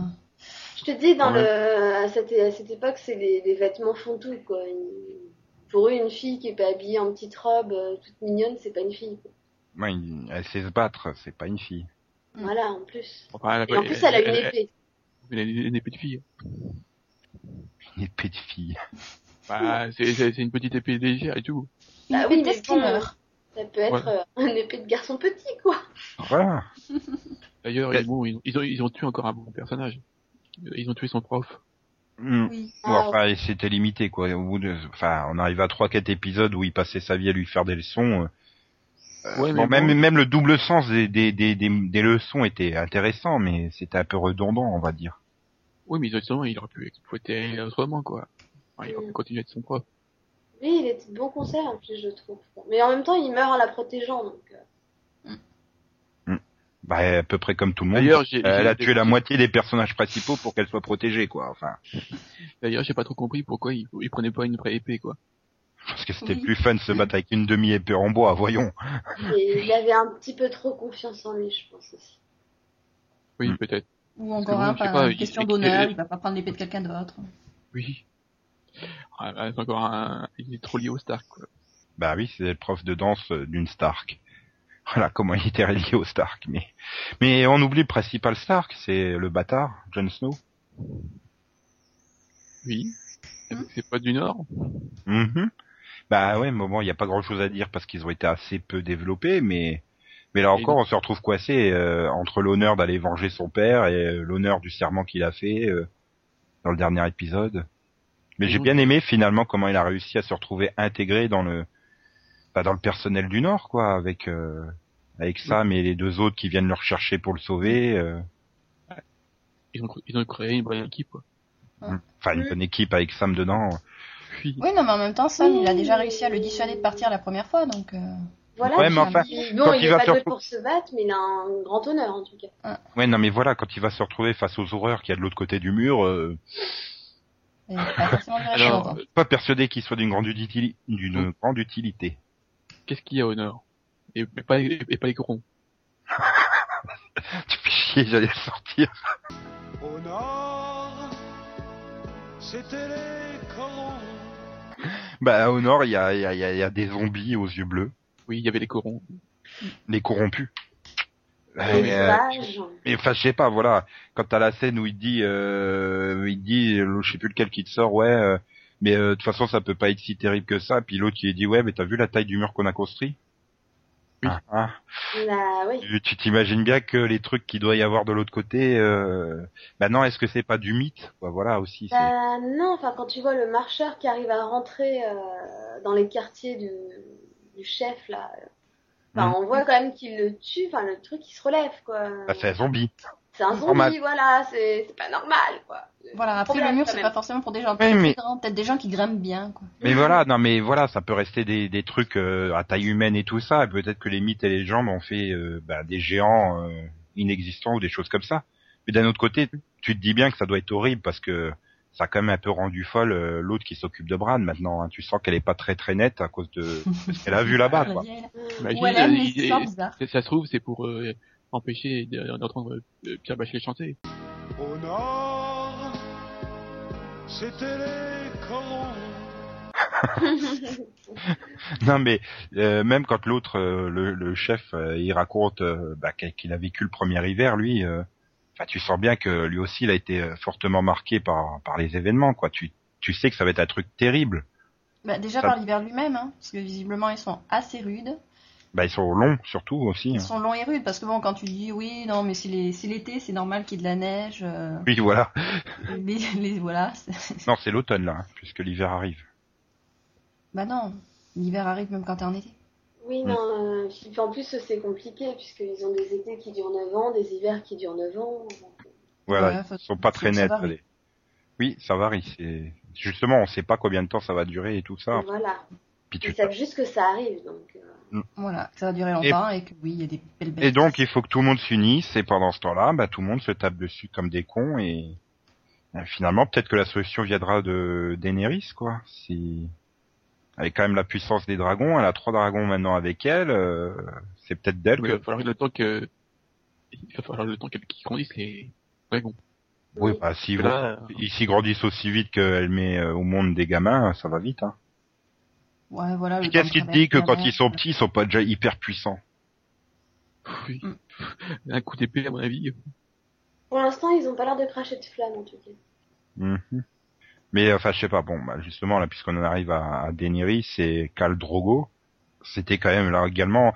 Je te dis, dans Ouais. le, à cette, à cette époque, c'est des, des vêtements font tout, quoi. Une- Pour eux, une fille qui est pas habillée en petite robe, toute mignonne, c'est pas une fille. quoi. ouais, il- elle sait se battre, c'est pas une fille. Mm. Voilà, en plus. Enfin, Et en plus, elle a une épée. Elle a une, épée de fille. Une épée de fille. Bah, c'est une petite épée légère et tout. une Bah épée oui, de mais steamer. Ça peut être Ouais. euh, une épée de garçon petit, quoi. Voilà. D'ailleurs, ils, bon, ils, ils ont, ils ont tué encore un bon personnage. Ils ont tué son prof. Mm. Oui. Bon, Ah, enfin, c'était limité, quoi. Au bout de, enfin, on arrive à trois, quatre épisodes où il passait sa vie à lui faire des leçons. Ouais, bon, même, bon. même le double sens des, des, des, des, des leçons était intéressant, mais c'était un peu redondant, on va dire. Oui, mais justement, il aurait pu exploiter autrement, quoi. Enfin, il aurait pu Mm. continuer être son prof. Lui, il était de bon conseil, en plus, je trouve. Mais en même temps, il meurt en la protégeant, donc. euh, Bah, à peu près comme tout le monde. D'ailleurs, j'ai- Elle j'ai- a tué la moitié des personnages principaux pour qu'elle soit protégée, quoi. Enfin, D'ailleurs, j'ai pas trop compris pourquoi il, il prenait pas une vraie épée, quoi. Parce que c'était Oui. plus fun de se battre avec une demi-épée en bois, voyons. Et il avait un petit peu trop confiance en lui, je pense aussi. Oui, Mm. peut-être. Ou encore un, pas, question il- d'honneur, il- va pas prendre l'épée de quelqu'un d'autre. Oui. Ah, ah, c'est encore un, il est trop lié au Stark, quoi. Bah oui, c'est le prof de danse euh, d'une Stark. Voilà comment il était relié au Stark. Mais, mais on oublie le principal Stark, c'est le bâtard, Jon Snow. Oui. Hmm. C'est pas du Nord? Mhm. Bah ouais, mais bon, il n'y a pas grand-chose à dire parce qu'ils ont été assez peu développés, mais mais là encore, on se retrouve coincé euh, entre l'honneur d'aller venger son père et euh, l'honneur du serment qu'il a fait euh, dans le dernier épisode. Mais j'ai bien aimé finalement comment il a réussi à se retrouver intégré dans le bah, dans le personnel du Nord, quoi, avec euh, avec Sam et les deux autres qui viennent le rechercher pour le sauver. euh, Ils ont, ils ont créé une bonne équipe, quoi. Enfin, une bonne équipe avec Sam dedans. Oui. Oui, non, mais en même temps, Sam, il a déjà réussi à le dissuader de partir la première fois, donc. euh, Voilà. Ouais, mais puis, enfin, il- bon, quand il il est va pas se pour se battre, mais il a un grand honneur, en tout cas. Ouais, non, mais voilà, quand il va se retrouver face aux horreurs qu'il y a de l'autre côté du mur, euh, pas Alors, pas persuadé qu'il soit d'une grande utilité. D'une grande utilité. Qu'est-ce qu'il y a au Nord? Et, et pas, et, et pas les corons. Tu fais chier, j'allais le sortir. Au nord, c'était les corons. Bah, au nord, il y a, il y, a, il y a- il y a des zombies aux yeux bleus, Oui, il y avait les corons. les corrompus. Les Mais, euh, mais enfin, je sais pas, voilà. Quand t'as la scène où il dit, euh, il dit, euh, je sais plus lequel qui te sort, ouais, euh, mais euh, de toute façon, ça peut pas être si terrible que ça. Puis l'autre, il dit, ouais, mais t'as vu la taille du mur qu'on a construit? Oui. Ah, ah. Oui. Tu- t'imagines bien que les trucs qu'il doit y avoir de l'autre côté, euh... bah non, est-ce que c'est pas du mythe? Bah, Voilà aussi. Bah, non, enfin, quand tu vois le marcheur qui arrive à rentrer euh, dans les quartiers du, du chef, là, euh, enfin, Mhm. on voit quand même qu'il le tue, enfin, le truc, il se relève, quoi. Bah, c'est un zombie. C'est un zombie, normal. voilà, c'est pas normal, quoi. Voilà, après Problème, le mur, c'est pas forcément pour des gens Oui, très, mais- très grands, peut-être des gens qui grimpent bien, quoi. Mais voilà, non mais voilà, ça peut rester des, des trucs euh, à taille humaine et tout ça. Et peut-être que les mythes et les légendes ont fait euh, bah, des géants euh, inexistants ou des choses comme ça. Mais d'un autre côté, tu te dis bien que ça doit être horrible parce que ça a quand même un peu rendu folle euh, l'autre qui s'occupe de Bran maintenant. hein. Tu sens qu'elle est pas très très nette à cause de de ce qu'elle a vu là-bas. Quoi. Imagine, Ou elle aime les il- histoires bizarres. ça, ça se trouve, c'est pour euh, empêcher de- d'entendre euh, Pierre Bachelet chanter. Au nord, c'était les corons. Non mais euh, même quand l'autre, euh, le, le chef, euh, il raconte euh, bah, qu'il a vécu le premier hiver, lui, euh, enfin tu sens bien que lui aussi il a été fortement marqué par par les événements quoi. Tu tu sais que ça va être un truc terrible. Bah, déjà Ça- par l'hiver lui-même, hein, parce que visiblement ils sont assez rudes. Bah ils sont longs surtout aussi. Ils hein. sont longs et rudes, parce que bon, quand tu dis oui, non, mais si les- si l'été, c'est normal qu'il y ait de la neige. euh, Oui voilà. les- voilà. Non c'est l'automne là, hein, puisque l'hiver arrive. Bah non, l'hiver arrive même quand t'es en été. Oui, Mm. non, euh, en plus c'est compliqué puisqu'ils ont des étés qui durent 9 ans, des hivers qui durent 9 ans. donc, euh, Voilà, Ouais, faut- ils sont pas très nets. les- Oui ça varie. C'est justement on sait pas combien de temps ça va durer et tout ça. Voilà. Puis Ils tu savent juste que ça arrive, donc. euh, Voilà, que ça va durer longtemps et, que oui, il y a des belles belles. Et donc il faut que tout le monde s'unisse et pendant ce temps-là, bah, tout le monde se tape dessus comme des cons et euh, finalement peut-être que la solution viendra de Daenerys quoi. Si avec quand même la puissance des dragons, elle a trois dragons maintenant avec elle, euh, c'est peut-être d'elle Il va que falloir le temps que, il va falloir le temps qu'elle- qu'ils grandissent les dragons. oui bah s'ils Là, ils s'y grandissent aussi vite qu'elle met euh, au monde des gamins, ça va vite hein. Ouais, voilà. Qu'est-ce qui te dit que quand ils sont petits, ils sont pas déjà hyper puissants? Oui. Mm. Un coup d'épée, à mon avis. Pour l'instant, ils ont pas l'air de cracher de flammes en tout cas. Mhm. Mais enfin, je sais pas. Bon, bah, justement là, puisqu'on en arrive à, à Daenerys et Khal Drogo, c'était quand même là également.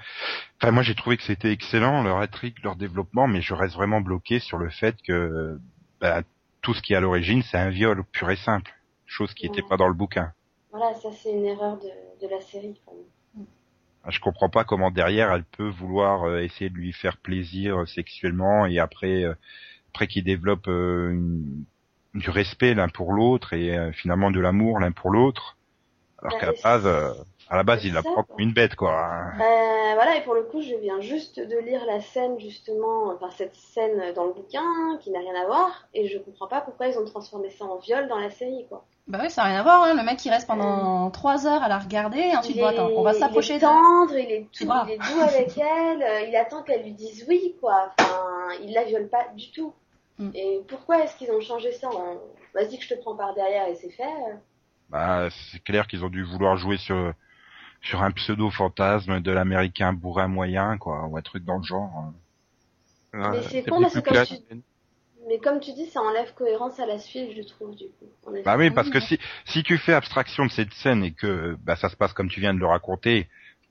Enfin, moi, j'ai trouvé que c'était excellent leur intrigue, leur développement, mais je reste vraiment bloqué sur le fait que bah, tout ce qui est à l'origine, c'est un viol pur et simple, chose qui n'était Ouais. pas dans le bouquin. Voilà, ça c'est une erreur de, de la série. quand même. Ah, Je comprends pas comment derrière elle peut vouloir euh, essayer de lui faire plaisir euh, sexuellement et après, euh, après qu'il développe une- du respect l'un pour l'autre et finalement de l'amour l'un pour l'autre, alors Bah, qu'à la base, à la base, il la prend comme une bête quoi. Euh, voilà, et pour le coup, je viens juste de lire la scène justement, enfin cette scène dans le bouquin qui n'a rien à voir, et je comprends pas pourquoi ils ont transformé ça en viol dans la série, quoi. Bah oui, ça n'a rien à voir, hein. Le mec, il reste pendant trois heures à la regarder, et ensuite, il bon, est, attends, on va il s'approcher est de... tendre, il est tout, bras. il est doux avec elle, euh, il attend qu'elle lui dise oui, quoi. Enfin, il la viole pas du tout. Mm. Et pourquoi est-ce qu'ils ont changé ça en vas-y que je te prends par derrière et c'est fait euh. Bah, c'est clair qu'ils ont dû vouloir jouer sur sur un pseudo fantasme de l'américain bourrin moyen quoi, ou un truc dans le genre. hein. Ah, c'est con parce que tu- mais- comme tu dis, ça enlève cohérence à la suite, je trouve, du coup. Bah oui, parce que si si tu fais abstraction de cette scène et que bah ça se passe comme tu viens de le raconter,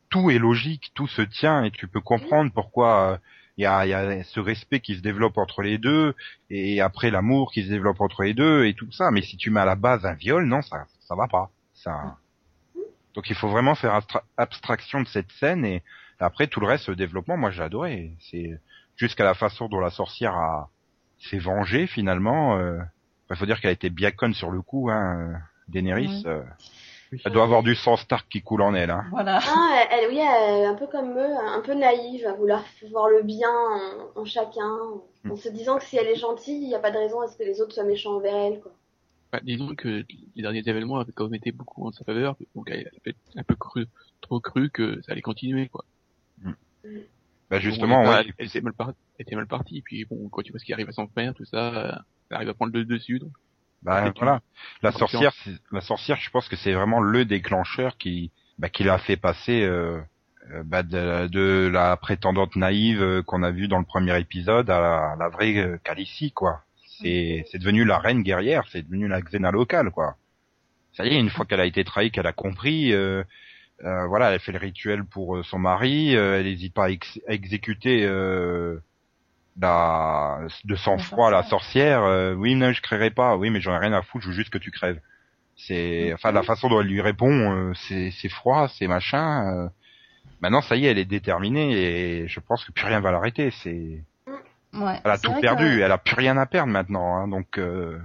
tout est logique, tout se tient et tu peux comprendre pourquoi il y, a, y a ce respect qui se développe entre les deux et après l'amour qui se développe entre les deux et tout ça. Mais si tu mets à la base un viol, non, ça ça va pas. Ça. Donc il faut vraiment faire abstra- abstraction de cette scène et après tout le reste, le développement, moi j'ai adoré. C'est jusqu'à la façon dont la sorcière a s'est vengée finalement. Euh... Il faut dire qu'elle a été bien conne sur le coup, hein. euh, Daenerys. Oui. euh, elle doit avoir du sang Stark qui coule en elle. Hein. Voilà. Ah, elle, oui, elle est un peu comme eux, un peu naïve, à vouloir voir le bien en, en chacun, Mm. en se disant que si elle est gentille, il n'y a pas de raison à ce que les autres soient méchants envers elle, quoi. Bah, disons que les derniers événements avaient quand même été beaucoup en sa faveur, donc elle a peut-être un peu cru, trop cru que ça allait continuer, quoi. Bah justement, ouais. elle, elle était mal partie, elle était mal partie, puis bon, quand tu vois ce qui arrive à son père, tout ça, euh, elle arrive à prendre le dessus, donc. Bah Et voilà. La sorcière, la sorcière, je pense que c'est vraiment le déclencheur qui, bah, qui l'a fait passer euh, euh, bah, de, de la prétendante naïve euh, qu'on a vue dans le premier épisode à la, la vraie euh, Khaleesi, quoi. C'est, c'est devenu la reine guerrière, c'est devenu la Xena locale, quoi. Ça y est, une fois qu'elle a été trahie, qu'elle a compris, euh, euh, voilà, elle fait le rituel pour euh, son mari, euh, elle n'hésite pas à, ex- à exécuter euh, la, de sang-froid la sorcière. euh, oui, non, je créerai pas. Oui, mais j'en ai rien à foutre, je veux juste que tu crèves. C'est, enfin, la façon dont elle lui répond, euh, c'est, froid, c'est machin. euh. Maintenant, ça y est, elle est déterminée et je pense que plus rien va l'arrêter. C'est, Ouais. elle a tout perdu, que- elle a plus rien à perdre maintenant. Hein, donc, euh,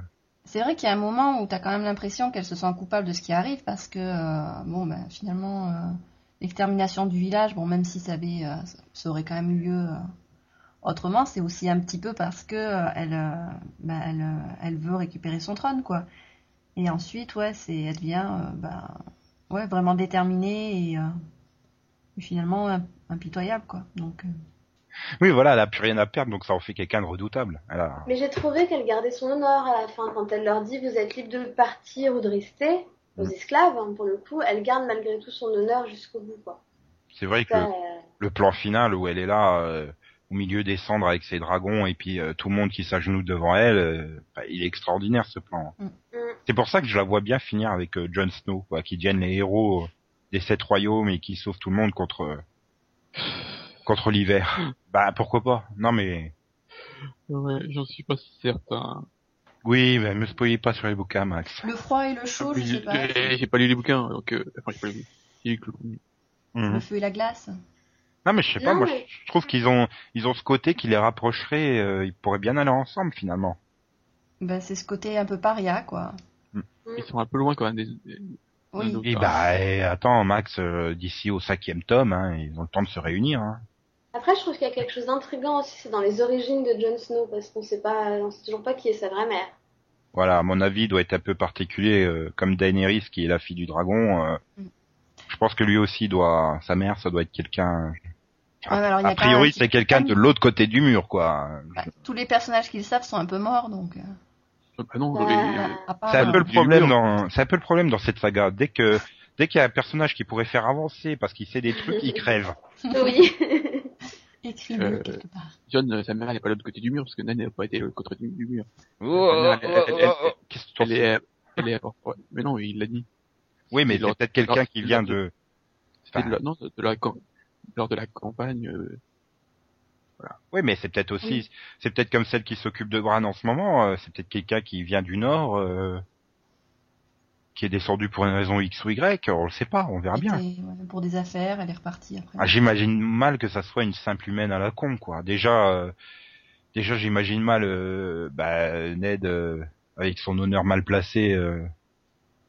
C'est vrai qu'il y a un moment où t'as quand même l'impression qu'elle se sent coupable de ce qui arrive parce que, euh, bon, ben, finalement, euh, l'extermination du village, bon, même si ça avait, euh, ça aurait quand même eu lieu autrement, c'est aussi un petit peu parce que euh, elle, veut récupérer son trône, quoi. Et ensuite, ouais, c'est, elle devient, ben, ouais, vraiment déterminée et, finalement im- impitoyable, quoi. Donc, oui, voilà, elle a plus rien à perdre, donc ça en fait quelqu'un de redoutable. Elle a- Mais j'ai trouvé qu'elle gardait son honneur à la fin, quand elle leur dit vous êtes libre de partir ou de rester. aux Mm. esclaves, hein, pour le coup, elle garde malgré tout son honneur jusqu'au bout, quoi. C'est vrai que euh, le plan final où elle est là euh, au milieu des cendres avec ses dragons et puis euh, tout le monde qui s'agenouille devant elle, euh, bah, il est extraordinaire ce plan. mm. C'est pour ça que je la vois bien finir avec euh, Jon Snow, quoi, qui deviennent les héros des sept royaumes et qui sauvent tout le monde contre euh, contre l'hiver. Bah pourquoi pas Non mais Ouais, j'en suis pas certain. oui, mais me spoilez pas sur les bouquins, Max. Le froid et le chaud, je sais pas. J'ai pas lu les bouquins, donc euh, enfin j'ai pas lu. J'ai lu que le premier. Le feu et la glace. Non mais je sais pas, Non, moi mais- je trouve qu'ils ont ils ont ce côté qui les rapprocherait, euh, ils pourraient bien aller ensemble finalement. Ben, c'est ce côté un peu paria, quoi. Ils sont un peu loin quand même des. Oui. Et ah, bah eh, attends Max, euh, d'ici au cinquième tome, hein, ils ont le temps de se réunir. Hein. Après, je trouve qu'il y a quelque chose d'intriguant aussi, c'est dans les origines de Jon Snow, parce qu'on sait pas, on sait toujours pas qui est sa vraie mère. Voilà, à mon avis, il doit être un peu particulier, euh, comme Daenerys qui est la fille du dragon. euh, Mm. Je pense que lui aussi doit, sa mère, ça doit être quelqu'un. Ouais, a priori, c'est quelqu'un de l'autre côté du mur, quoi. Bah, tous les personnages qu'ils savent sont un peu morts, donc. euh, Bah non, Bah, C'est un peu le problème dans, c'est un peu le problème dans cette saga. Dès que, dès qu'il y a un personnage qui pourrait faire avancer parce qu'il sait des trucs, il crève. Oui. Euh, quelque part. John, euh, sa mère, elle est pas de l'autre côté du mur, parce que Nan n'a pas été de l'autre côté du mur. Qu'est-ce que tu est, elle est, mais non, il l'a dit. Oui, mais c'est peut-être quelqu'un qui vient de. C'était Enfin, de la, non, de la, lors de la campagne, euh, Oui, mais c'est peut-être aussi, c'est peut-être comme celle qui s'occupe de Bran en ce moment. euh, c'est peut-être quelqu'un qui vient du Nord, euh, qui est descendu pour une raison X ou Y. On le sait pas, on verra bien. Pour des affaires, elle est repartie après. Ah, j'imagine mal que ça soit une simple humaine à la con, quoi. Déjà, euh, déjà, j'imagine mal euh, bah, Ned euh, avec son honneur mal placé euh,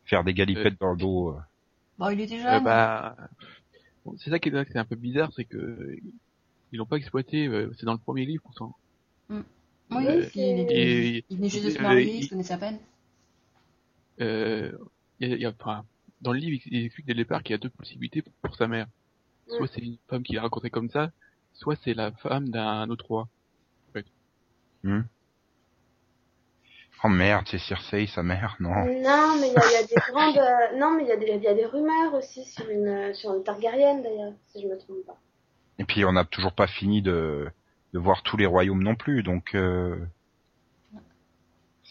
faire des galipettes dans le dos. euh. Bon, il était euh, jeune. bah, c'est ça qui est, un peu bizarre, c'est que ils l'ont pas exploité. euh, c'est dans le premier livre, on sent. oui, euh, il, était- il venait juste de se marier, il il- se connaissait à peine. Euh, il y a, il y a- enfin, dans le livre, il explique dès le départ qu'il y a deux possibilités pour, pour sa mère. Soit c'est une femme qu'il a rencontrée comme ça, soit c'est la femme d'un autre roi. Oh merde, c'est Cersei, sa mère, non. Non, mais il y, a- il y a des grandes, euh, non, mais il y a des, il y a des rumeurs aussi sur une, sur une Targaryen d'ailleurs, si je me trompe pas. Et puis on n'a toujours pas fini de, de voir tous les royaumes non plus, donc euh,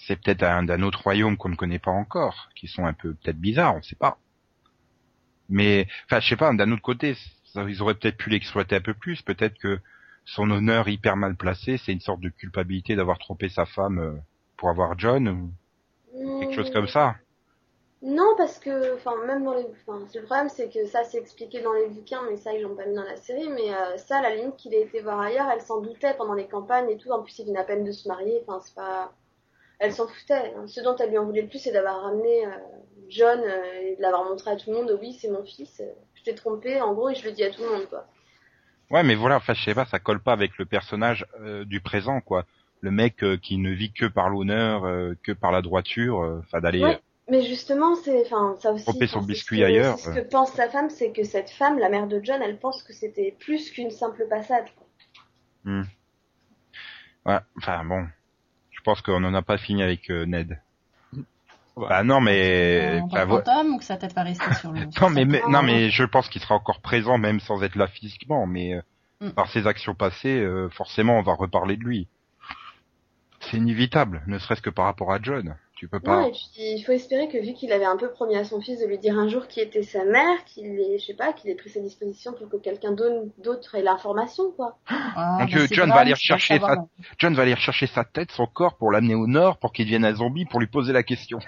c'est peut-être un d'un autre royaume qu'on ne connaît pas encore, qui sont un peu peut-être bizarres, on sait pas. Mais enfin, je sais pas, d'un autre côté, ils auraient peut-être pu l'exploiter un peu plus. Peut-être que son honneur hyper mal placé, c'est une sorte de culpabilité d'avoir trompé sa femme euh, pour avoir John quelque chose comme ça. Non, parce que, enfin, même dans les, enfin, le problème, c'est que ça, c'est expliqué dans les bouquins, mais ça, ils l'ont pas mis dans la série. Mais euh, ça, la limite qu'il a été voir ailleurs, elle s'en doutait pendant les campagnes et tout. En plus, il venait à peine de se marier. Enfin, c'est pas, elle s'en foutait. hein. Ce dont elle lui en voulait le plus, c'est d'avoir ramené euh, John euh, et de l'avoir montré à tout le monde. Oui, c'est mon fils. euh, Je t'ai trompé, en gros, et je le dis à tout le monde, quoi. Ouais, mais voilà, enfin, je sais pas, ça colle pas avec le personnage euh, du présent, quoi. Le mec euh, qui ne vit que par l'honneur, euh, que par la droiture, enfin d'aller. Ouais. Mais justement, c'est, enfin, ça aussi. Tromper son biscuit ce que- ailleurs, Ce que pense sa femme, c'est que cette femme, la mère de John, elle pense que c'était plus qu'une simple passade. quoi. Hmm. Ouais, enfin bon, pense qu'on en a pas fini avec euh, Ned. Bah non, mais Euh, ou que sa tête va rester sur le. non mais, sa mais- tête non mais je pense qu'il sera encore présent même sans être là physiquement, mais euh, Hmm. par ses actions passées, euh, forcément on va reparler de lui. C'est inévitable, ne serait-ce que par rapport à John. Tu peux pas. Non, et puis il faut espérer que vu qu'il avait un peu promis à son fils de lui dire un jour qui était sa mère, qu'il ait, je sais pas, qu'il ait pris ses dispositions pour que quelqu'un d'autre ait l'information, quoi. Ah, Mon bah, John va aller savoir. sa- John va aller rechercher sa tête, son corps pour l'amener au nord pour qu'il devienne un zombie pour lui poser la question.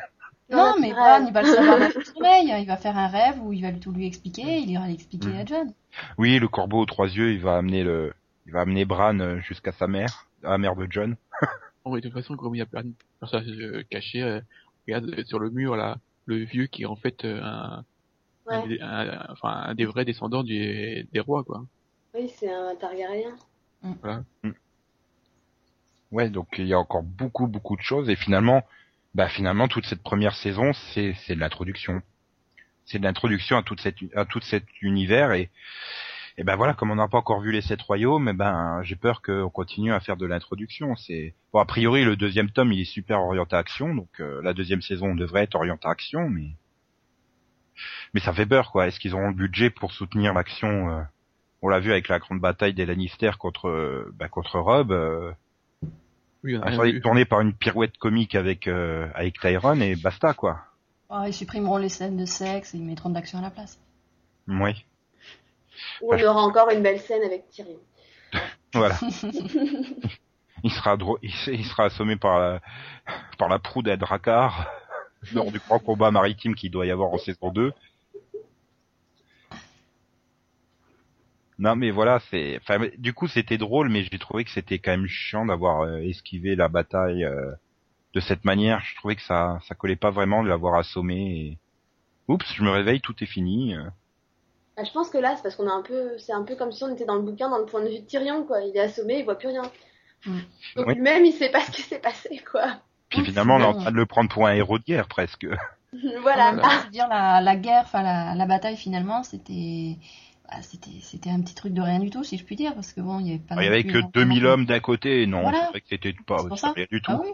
Non, mais. Bran, il va le savoir dans son sommeil. Il va faire un rêve où il va tout lui expliquer. Il ira l'expliquer Mm. à John. Oui, le corbeau aux trois yeux, il va amener le, il va amener Bran euh, jusqu'à sa mère, à la mère de John. Bon, et de toute façon, comme il y a plein de personnages euh, cachés, euh, regarde sur le mur là, le vieux qui est en fait euh, un, Ouais. enfin, un des vrais descendants du, des rois, quoi. Oui, c'est un Targaryen. Ouais, donc il y a encore beaucoup beaucoup de choses et finalement, bah finalement toute cette première saison c'est c'est de l'introduction, c'est de l'introduction à toute cette à tout cet univers et et ben voilà comme on n'a pas encore vu les sept royaumes, et ben j'ai peur qu'on continue à faire de l'introduction. C'est bon a priori le deuxième tome il est super orienté action donc euh, la deuxième saison devrait être orientée action mais mais ça fait peur quoi. Est-ce qu'ils auront le budget pour soutenir l'action euh, On l'a vu avec la grande bataille des Lannister contre euh, bah, contre Rob. Euh, Oui, on a tournée par une pirouette comique avec euh, avec Tyrone et basta quoi. Oh, ils supprimeront les scènes de sexe et ils mettront de l'action à la place. Oui, Ou on aura encore une belle scène avec Tyrion. voilà. il sera il, assommé par la par la proue d'Adrakar lors du grand combat maritime qu'il doit y avoir en saison 2. Non mais voilà, c'est enfin du coup c'était drôle mais j'ai trouvé que c'était quand même chiant d'avoir euh, esquivé la bataille euh, de cette manière, je trouvais que ça ça collait pas vraiment de l'avoir assommé et oups, je me réveille, tout est fini. euh. Ah, je pense que là, c'est parce qu'on a un peu, c'est un peu comme si on était dans le bouquin, dans le point de vue de Tyrion, quoi. Il est assommé, il voit plus rien. Mm. Donc Oui. lui-même, il sait pas ce qui s'est passé, quoi. Puis finalement, on est en train de le prendre pour un héros de guerre presque. voilà. Va se dire la, la guerre, enfin la, la bataille finalement, c'était bah, c'était c'était un petit truc de rien du tout, si je puis dire, parce que bon, il y avait pas. Il y avait que un- 2000 hommes d'un côté, non, Voilà. c'est vrai que c'était pas rien du tout. Ah oui.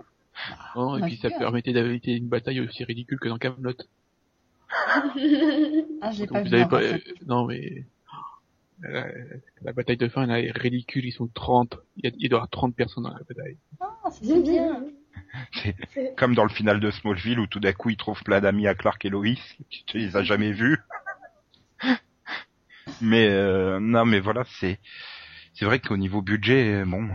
Non, on et a puis ça permettait d'éviter une bataille aussi ridicule que dans Camelot. Ah, je l'ai pas vous vu. pas, euh, non mais la, la bataille de fin là est ridicule, ils sont 30, il, y a, il doit y avoir 30 personnes dans la bataille. Ah, c'est bien. C'est comme dans le final de Smallville où tout d'un coup ils trouvent plein d'amis à Clark et Lois, tu tu les as jamais vus. mais euh, non, mais voilà, c'est c'est vrai qu'au niveau budget, bon,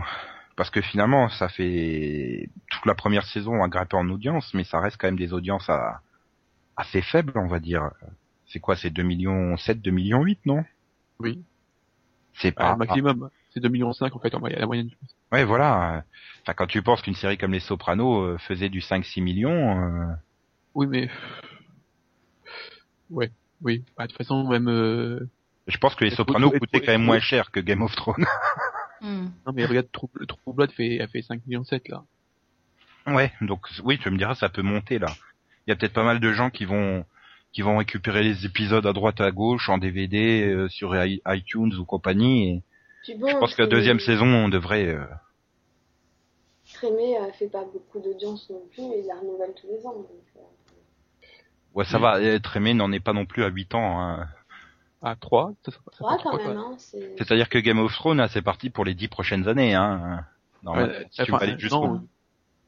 parce que finalement ça fait toute la première saison à grimper en audience, mais ça reste quand même des audiences à, assez faibles, on va dire. C'est quoi, c'est 2 millions 7, 2 millions 8, non? Oui. C'est Ah, pas maximum, c'est 2 millions 5 en fait en moyenne, la moyenne. Ouais, voilà. Enfin, quand tu penses qu'une série comme Les Sopranos euh, faisait du 5-6 millions, euh, Oui mais ouais, oui. Bah, de toute façon même euh... je pense que Les Sopranos coûtaient quand même moins cher que Game of Thrones. Hmm. non mais regarde True, True Blood fait a fait 5 millions 7 là. ouais, donc oui, tu me diras, ça peut monter là. Il y a peut-être pas mal de gens qui vont qui vont récupérer les épisodes à droite à gauche en DVD euh, sur iTunes ou compagnie. Et Puis bon, je pense que la deuxième saison, on devrait. euh, Trémé euh, fait pas beaucoup d'audience non plus, et il la renouvelle tous les ans. donc, euh, Ouais, ça va. Être aimé n'en est pas non plus à 8 ans. hein. À 3, ça, ça, ça trois, fait quand trois, même, quoi. hein. C'est... C'est-à-dire que Game of Thrones, là, c'est parti pour les 10 prochaines années. Hein. Normalement, Ouais, si tu enfin, aller jusqu'au non, bout.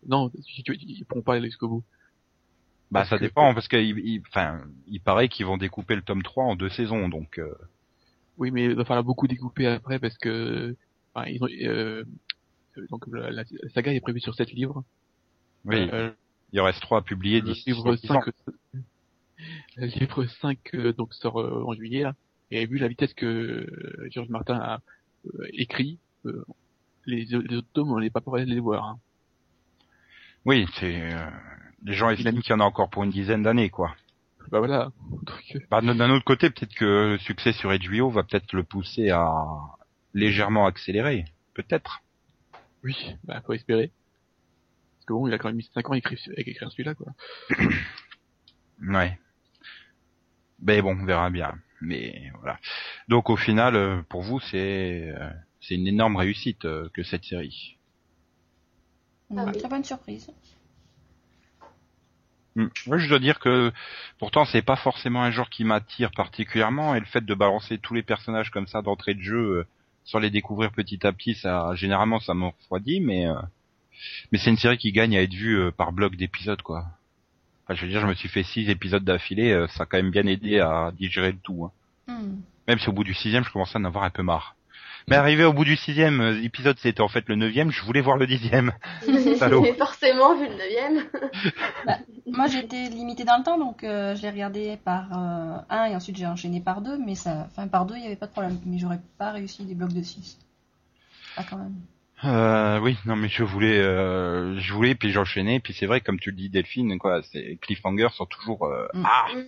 non, si tu, ils pourront pas aller jusqu'au bout. Bah Parce ça que- dépend parce que il, il- enfin il paraît qu'ils vont découper le tome 3 en deux saisons donc euh, Oui, mais il va falloir beaucoup découper après parce que enfin, ils ont, euh, euh, donc la, saga est prévue sur 7 livres. oui Euh, il en reste trois à publier d'ici livre 10 ans. 5 le livre 5 euh, donc sort euh, en juillet là. Et vu la vitesse que euh, George Martin a euh, écrit, euh, les, les autres tomes on n'est pas prêt de les voir. Hein. Oui, c'est euh, les gens estiment qu'il y en a encore pour une dizaine d'années quoi. Bah voilà. Euh, Bah, d'un autre côté, peut-être que le succès sur HBO va peut-être le pousser à légèrement accélérer, peut-être. oui, bah faut espérer. Parce que bon, il a quand même mis 5 ans à écrire, celui-là quoi. Ouais. Mais bon, on verra bien. Mais voilà. Donc au final, euh, pour vous, c'est euh, c'est une énorme réussite que cette série. Ah oui. très bonne surprise. Hmm. Moi, je dois dire que pourtant c'est pas forcément un genre qui m'attire particulièrement et le fait de balancer tous les personnages comme ça d'entrée de jeu euh, sans les découvrir petit à petit, ça généralement ça me refroidit, mais euh, mais c'est une série qui gagne à être vue euh, par bloc d'épisodes quoi. Enfin, je veux dire, je me suis fait six épisodes d'affilée, euh, ça a quand même bien aidé à digérer le tout. hein. Hmm. Même si au bout du sixième, je commençais à en avoir un peu marre. Mais arrivé au bout du sixième euh, épisode, c'était en fait le neuvième, je voulais voir le dixième. Salaud. Mais forcément, vu le neuvième. Moi, j'étais limitée dans le temps, donc euh, je l'ai regardé par euh, un et ensuite j'ai enchaîné par deux, mais ça, enfin par deux, il n'y avait pas de problème. Mais j'aurais pas réussi des blocs de 6. Ah, quand même. Euh, oui, non mais je voulais, euh, je voulais, puis j'enchaînais, puis c'est vrai, comme tu le dis Delphine, quoi, c'est cliffhanger sont toujours euh, Mm. ah. Mm.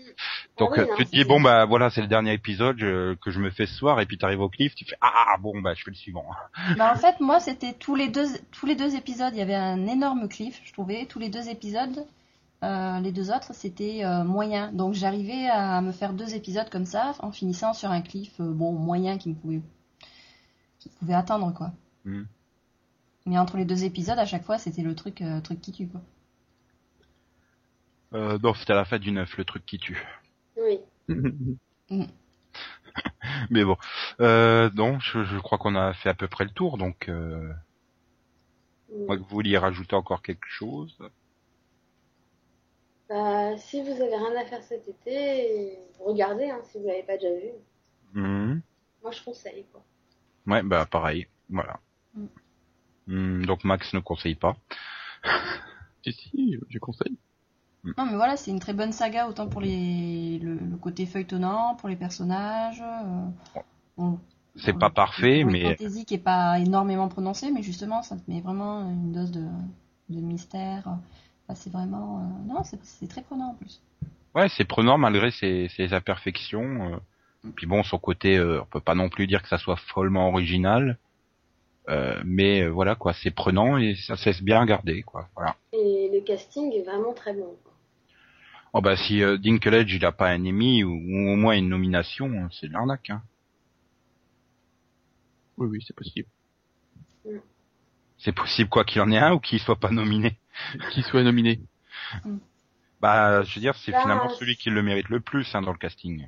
Donc Ah oui, euh, non, tu te dis bon bah voilà, c'est le dernier épisode je- que je me fais ce soir, et puis t'arrives au cliff, tu fais ah bon bah je fais le suivant. Bah, en fait, moi, c'était tous les deux, tous les deux épisodes, il y avait un énorme cliff, je trouvais. Tous les deux épisodes, euh, les deux autres, c'était euh, moyen. Donc, j'arrivais à me faire deux épisodes comme ça, en finissant sur un cliff, euh, bon, moyen qui me pouvait, qui pouvait attendre, quoi. Mm. Mais entre les deux épisodes, à chaque fois, c'était le truc, euh, truc qui tue, quoi. Euh, non, c'était à la fin du 9, le truc qui tue. Oui. Mais bon, euh, non, je, je crois qu'on a fait à peu près le tour, donc euh, Mm. moi que vous vouliez rajouter encore quelque chose? Bah, si vous avez rien à faire cet été, regardez hein, si vous l'avez pas déjà vu. Mhm. Moi, je conseille quoi. Ouais, bah pareil, voilà. Mm. Hmm, donc Max ne conseille pas. si, si, je conseille. Non, mais voilà, c'est une très bonne saga, autant pour les le, le côté feuilletonnant, pour les personnages. euh, bon, C'est pas le- parfait, le mais fantasy qui est pas énormément prononcé, mais justement, ça te met vraiment une dose de, de mystère. Enfin, c'est vraiment. euh, Non, c'est c'est très prenant en plus. ouais, c'est prenant malgré ses, ses imperfections. euh. Puis bon, son côté, euh, on peut pas non plus dire que ça soit follement original. Euh, mais euh, voilà quoi, c'est prenant et ça se laisse bien garder quoi. Voilà. Et le casting est vraiment très bon. quoi. Oh bah si euh, Dinklage il a pas un Emmy ou, ou au moins une nomination, c'est de l'arnaque. Hein. Oui, oui, c'est possible. C'est possible quoi qu'il en ait un ou qu'il soit pas nominé. Qu'il soit nominé. Bah je veux dire c'est Bah, finalement celui qui le mérite le plus hein, dans le casting.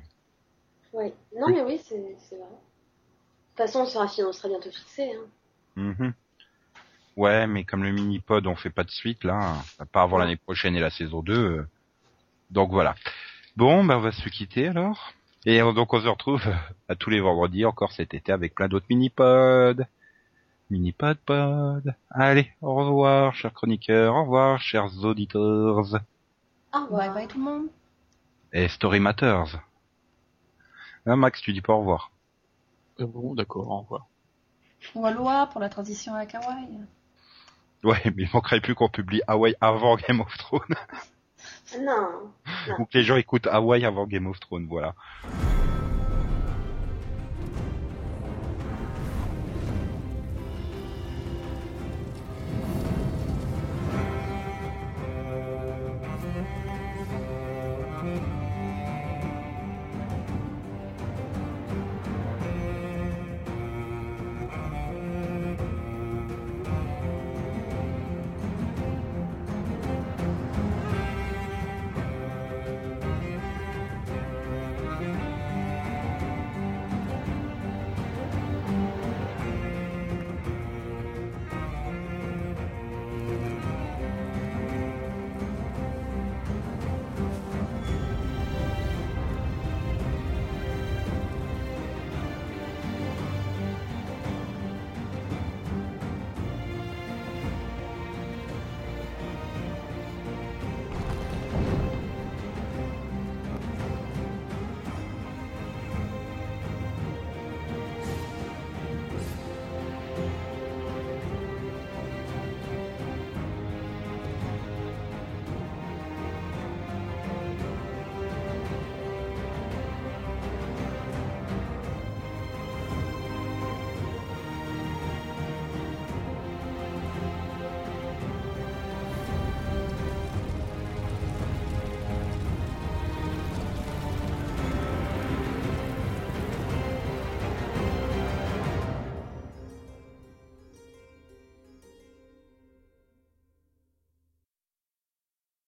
Oui. Non, mais oui, c'est c'est vrai. De toute façon, on sera, fi- on sera bientôt fixé. Hein. Mhm. Ouais, mais comme le mini-pod, on fait pas de suite, là, pas avant l'année prochaine et la saison 2. euh, Donc voilà. Bon, bah on va se quitter alors. Et donc on se retrouve euh, à tous les vendredis encore cet été avec plein d'autres mini-pods. Mini-pod, pod. Allez, au revoir, chers chroniqueurs, au revoir, chers auditeurs. Au revoir. Bye bye tout le monde. Et Story Matters. Hein, Max, tu dis pas au revoir. Euh, bon, d'accord, au revoir. Ou Aloha pour la transition à Kawaii. Ouais, mais il manquerait plus qu'on publie Hawaii avant Game of Thrones. Non. Ou que les gens écoutent Hawaii avant Game of Thrones, voilà.